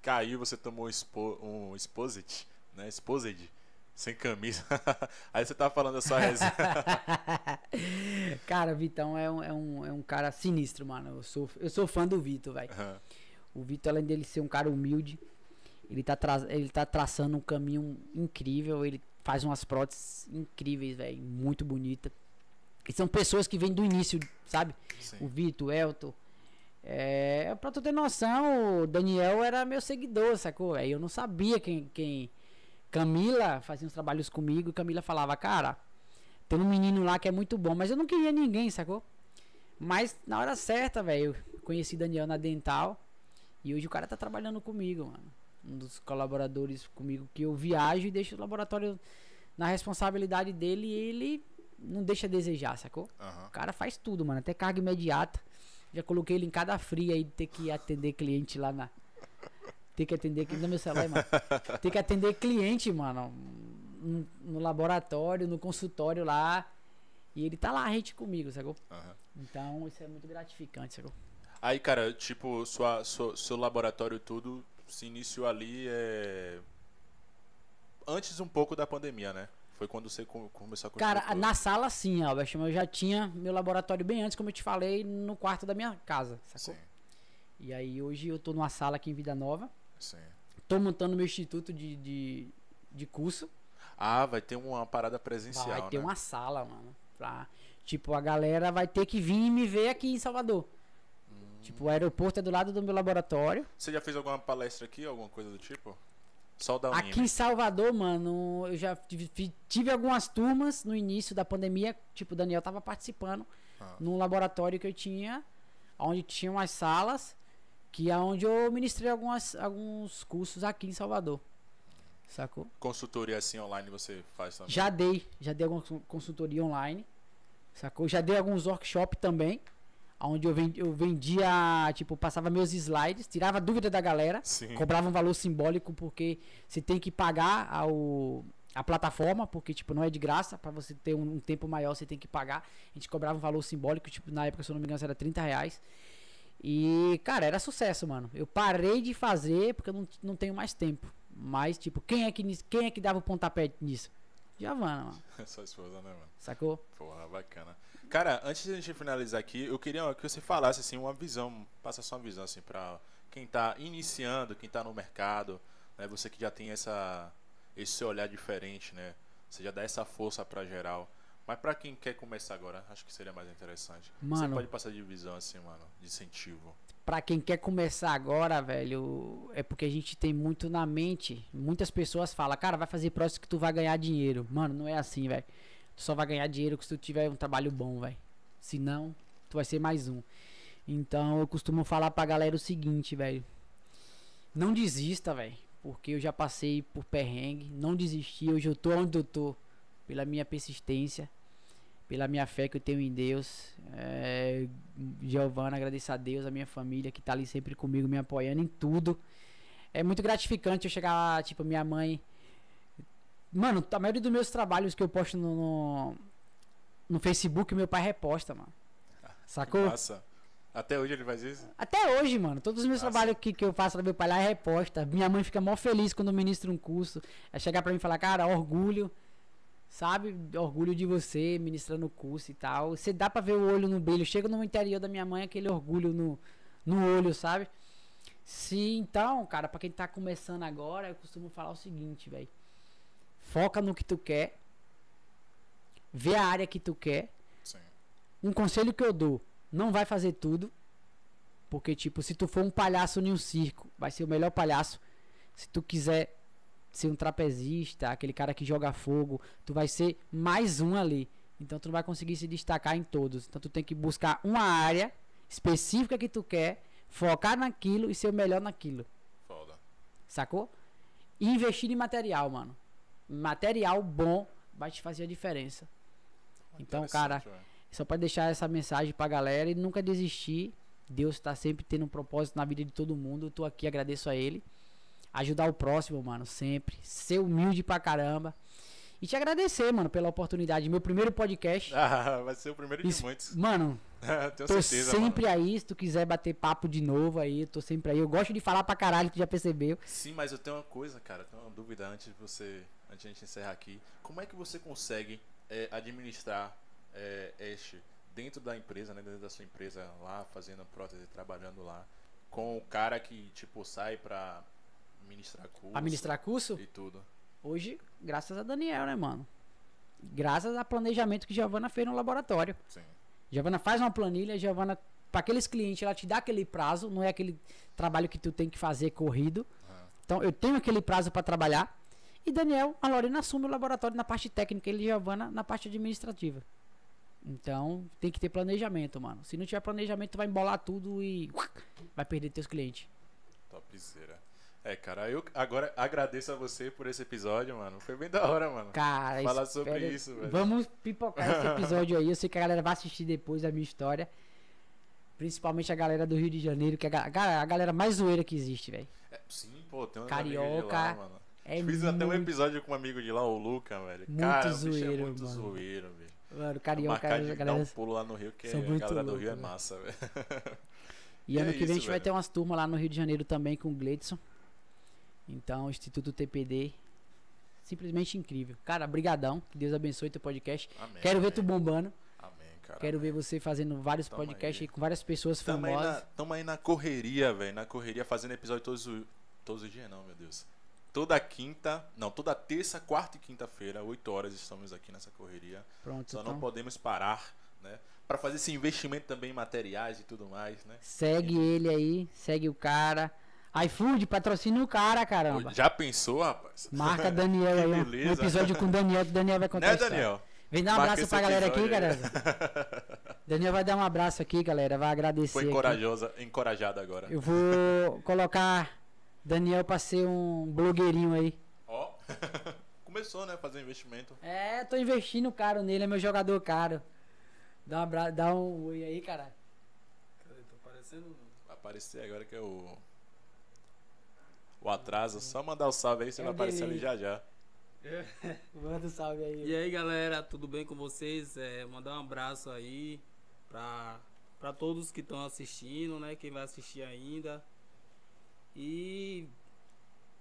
caiu, você tomou um, expo, um exposit, né? Exposed, sem camisa. aí você tá falando sua resenha. cara, o Vitão é um, é, um, é um cara sinistro, mano. Eu sou, eu sou fã do Vitor, velho. Aham. O Vitor, além dele ser um cara humilde, ele tá, tra ele tá traçando um caminho incrível. Ele faz umas próteses incríveis, velho. Muito bonita. E são pessoas que vêm do início, sabe? O Sim. Vitor, o Elton. É, pra tu ter noção, o Daniel era meu seguidor, sacou? Aí eu não sabia quem, quem. Camila fazia uns trabalhos comigo e Camila falava, cara, tem um menino lá que é muito bom, mas eu não queria ninguém, sacou? Mas na hora certa, velho, conheci Daniel na Dental e hoje o cara tá trabalhando comigo, mano. Um dos colaboradores comigo que eu viajo e deixo o laboratório na responsabilidade dele e ele não deixa a desejar, sacou? Aham. O cara faz tudo, mano. Até carga imediata. Já coloquei ele em cada fria aí de ter que atender cliente lá na. Ter que atender cliente no meu celular, mano. Ter que atender cliente, mano. No, no laboratório, no consultório lá. E ele tá lá rente comigo, sacou? Aham. Então isso é muito gratificante, sacou? Aí, cara, tipo, sua, sua- seu laboratório tudo se iniciou ali é... antes um pouco da pandemia, né? Foi quando você co- começou a construir Cara, na sala sim, Albert, eu já tinha meu laboratório bem antes, como eu te falei, no quarto da minha casa, sacou? Sim, E aí hoje eu tô numa sala aqui em Vida Nova. Sim. Tô montando meu instituto de, de, de curso. Ah, vai ter uma parada presencial, Vai ter né? uma sala, mano. Pra, tipo, a galera vai ter que vir me ver aqui em Salvador. Hum. Tipo, o aeroporto é do lado do meu laboratório. Você já fez alguma palestra aqui, alguma coisa do tipo? Só da. Aqui em Salvador, mano, eu já tive, tive algumas turmas no início da pandemia. Tipo, o Daniel tava participando Ah. num laboratório que eu tinha, onde tinha umas salas, que é onde eu ministrei algumas, alguns cursos aqui em Salvador. Sacou? Consultoria assim online você faz também? Já dei, já dei alguma cons- consultoria online, sacou? Já dei alguns workshops também, onde eu, vendi, eu vendia, tipo, passava meus slides, tirava dúvida da galera, Sim. cobrava um valor simbólico porque você tem que pagar ao, a plataforma, porque, tipo, não é de graça, pra você ter um, um tempo maior você tem que pagar. A gente cobrava um valor simbólico, tipo, na época, se eu não me engano, era 30 reais. E, cara, era sucesso, mano. Eu parei de fazer porque eu não, não tenho mais tempo. Mas, tipo, quem é que, quem é que dava o pontapé nisso? Giovana, mano. Sua esposa, né, mano? Sacou? Porra, bacana. Cara, antes de a gente finalizar aqui, eu queria que você falasse assim uma visão, passasse uma visão assim para quem tá iniciando, quem tá no mercado, né? Você que já tem essa esse olhar diferente, né? Você já dá essa força para geral. Mas pra quem quer começar agora, acho que seria mais interessante. Você Mano. pode passar de visão assim, mano, de incentivo. Pra quem quer começar agora, velho, é porque a gente tem muito na mente. Muitas pessoas falam, cara, vai fazer próximo que tu vai ganhar dinheiro. Mano, não é assim, velho. Tu só vai ganhar dinheiro se tu tiver um trabalho bom, velho. Se não, tu vai ser mais um. Então eu costumo falar pra galera o seguinte, velho. Não desista, velho. Porque eu já passei por perrengue. Não desisti. Hoje eu tô onde eu tô. Pela minha persistência. Pela minha fé que eu tenho em Deus. É, Giovana, agradeço a Deus, a minha família que tá ali sempre comigo, me apoiando em tudo. É muito gratificante eu chegar lá, tipo, minha mãe. Mano, a maioria dos meus trabalhos que eu posto no, no, no Facebook, meu pai reposta, mano. Sacou? Massa. Até hoje ele faz isso? Até hoje, mano. Todos os meus Massa. trabalhos que, que eu faço meu pai lá é reposta. Minha mãe fica mó feliz quando eu ministro um curso. É chegar pra mim e falar, cara, orgulho. Sabe? Orgulho de você ministrando o curso e tal. Você dá pra ver o olho no brilho. Chega no interior da minha mãe, aquele orgulho no, no olho, sabe? Se então, cara, pra quem tá começando agora, eu costumo falar o seguinte, velho. Foca no que tu quer. Vê a área que tu quer Sim. um conselho que eu dou, não vai fazer tudo. Porque, tipo, se tu for um palhaço em um circo, vai ser o melhor palhaço. Se tu quiser ser um trapezista, aquele cara que joga fogo, tu vai ser mais um ali. Então tu não vai conseguir se destacar em todos. Então tu tem que buscar uma área específica que tu quer, focar naquilo e ser o melhor naquilo. Foda. Sacou? E investir em material, mano. Material bom vai te fazer a diferença. Então, cara, velho. só pra deixar essa mensagem pra galera e nunca desistir. Deus tá sempre tendo um propósito na vida de todo mundo. Eu tô aqui, agradeço a ele. Ajudar o próximo, mano, sempre. Ser humilde pra caramba. E te agradecer, mano, pela oportunidade. Meu primeiro podcast. Ah, vai ser o primeiro de muitos. Mano, Tenho tô certeza, sempre mano. aí. Se tu quiser bater papo de novo aí, eu tô sempre aí. Eu gosto de falar pra caralho, tu já percebeu. Sim, mas eu tenho uma coisa, cara, tenho uma dúvida antes de você, antes de a gente encerrar aqui. Como é que você consegue é, administrar é, este dentro da empresa, né, dentro da sua empresa lá, fazendo prótese, trabalhando lá, com o cara que tipo sai pra ministrar curso Pra ministrar curso, e tudo? hoje, graças a Daniel, né, mano? Graças a planejamento que Giovana fez no laboratório. Sim. Giovana faz uma planilha, Giovana, para aqueles clientes, ela te dá aquele prazo, não é aquele trabalho que tu tem que fazer corrido. Aham. Então, eu tenho aquele prazo para trabalhar. E Daniel, a Lorena assume o laboratório na parte técnica, ele e Giovana na parte administrativa. Então, tem que ter planejamento, mano. Se não tiver planejamento, tu vai embolar tudo e vai perder teus clientes. Topzera. É, cara, eu agora agradeço a você por esse episódio, mano. Foi bem da hora, mano. Cara, Fala sobre isso, velho. Vamos pipocar esse episódio aí. Eu sei que a galera vai assistir depois a minha história. Principalmente a galera do Rio de Janeiro, que é a, a galera mais zoeira que existe, velho. É, sim, pô, tem de Carioca, lá, mano. É Fiz até um muito- episódio com um amigo de lá, o Luca, velho. Muito Cara, é zoeiro, muito mano. zoeiro, velho. Mano, carioca, a dar galera. um pulo lá no Rio, que são a muito galera do louco, Rio é massa, velho. E ano é que vem a isso, gente vai velho. ter umas turmas lá no Rio de Janeiro também com o Gleidson. Então, Instituto TPD. Simplesmente incrível. Cara, brigadão. Que Deus abençoe teu podcast. Amém. Quero ver amém. tu bombando. Amém, cara. Quero ver amém. você fazendo vários Tamo podcasts aí. aí com várias pessoas Tamo aí, na, famosas. tamo aí na correria, velho. Na correria, fazendo episódio todos, os- todos os dias, não, meu Deus. Toda quinta, não, toda terça, quarta e quinta-feira, 8 horas, estamos aqui nessa correria. Pronto, Só então. não podemos parar, né? Pra fazer esse investimento também em materiais e tudo mais, né? Segue ele aí, segue o cara. iFood, patrocina o cara, caramba. Já pensou, rapaz? Marca Daniel aí, um- episódio com o Daniel, que o Daniel vai contar Né. Daniel? Vem dar um Marca abraço pra galera aqui, episódio galera. Daniel vai dar um abraço aqui, galera. Vai agradecer. Foi aqui. corajosa, encorajado agora. Eu vou colocar Daniel pra ser um blogueirinho aí. Ó, começou, né? Fazer investimento. É, tô investindo caro nele, é meu jogador caro. Dá um, abra... Dá um oi aí, caralho. Cadê? Tô parecendo. Vai aparecer agora que é o. O atraso. Só mandar o salve aí, você É vai o aparecer ali já já. Manda um salve aí. E aí galera, tudo bem com vocês? É, mandar um abraço aí pra, pra todos que estão assistindo, né? Quem vai assistir ainda. E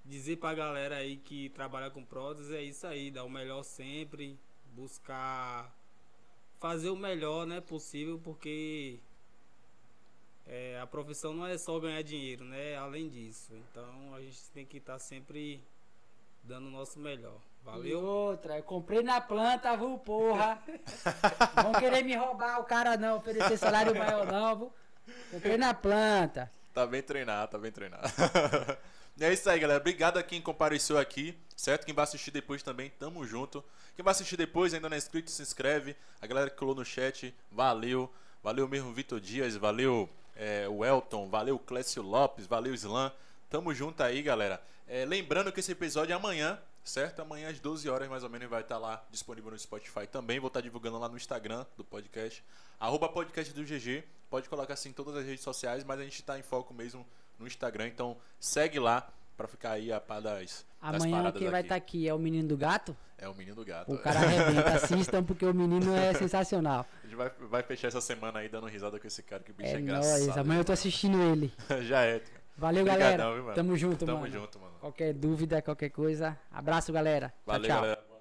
dizer pra galera aí que trabalha com prótese é isso aí, dar o melhor sempre, buscar fazer o melhor né, possível, porque é, a profissão não é só ganhar dinheiro, né? Além disso. Então a gente tem que estar sempre dando o nosso melhor. E Valeu? outra, eu comprei na planta, viu, porra. Vão querer me roubar o cara não, oferecer salário maior não, viu. Comprei na planta. Tá bem treinado, tá bem treinado. e é isso aí, galera. Obrigado a quem compareceu aqui, certo? Quem vai assistir depois também, tamo junto. Quem vai assistir depois, ainda não é inscrito, se inscreve. A galera que colou no chat, valeu. Valeu mesmo, Vitor Dias. Valeu, é, o Elton. Valeu, Clécio Lopes. Valeu, Slam. Tamo junto aí, galera. É, lembrando que esse episódio é amanhã, certo? Amanhã às 12 horas mais ou menos vai estar lá disponível no Spotify também. Vou estar divulgando lá no Instagram do podcast. Arroba podcast do GG. Pode colocar assim em todas as redes sociais, mas a gente tá em foco mesmo no Instagram. Então segue lá pra ficar aí a par das, das Amanhã paradas quem vai estar aqui é o menino do gato. É o menino do gato. O cara arrebenta, assistam porque o menino é sensacional. A gente vai, vai fechar essa semana aí dando risada com esse cara que o bicho é, É engraçado. nóis. Amanhã eu tô assistindo ele. Já é. Valeu, Obrigadão, galera. viu, mano? Tamo junto, Tamo mano. junto, mano. Qualquer dúvida, qualquer coisa. Abraço, galera. Valeu, tchau, tchau. galera.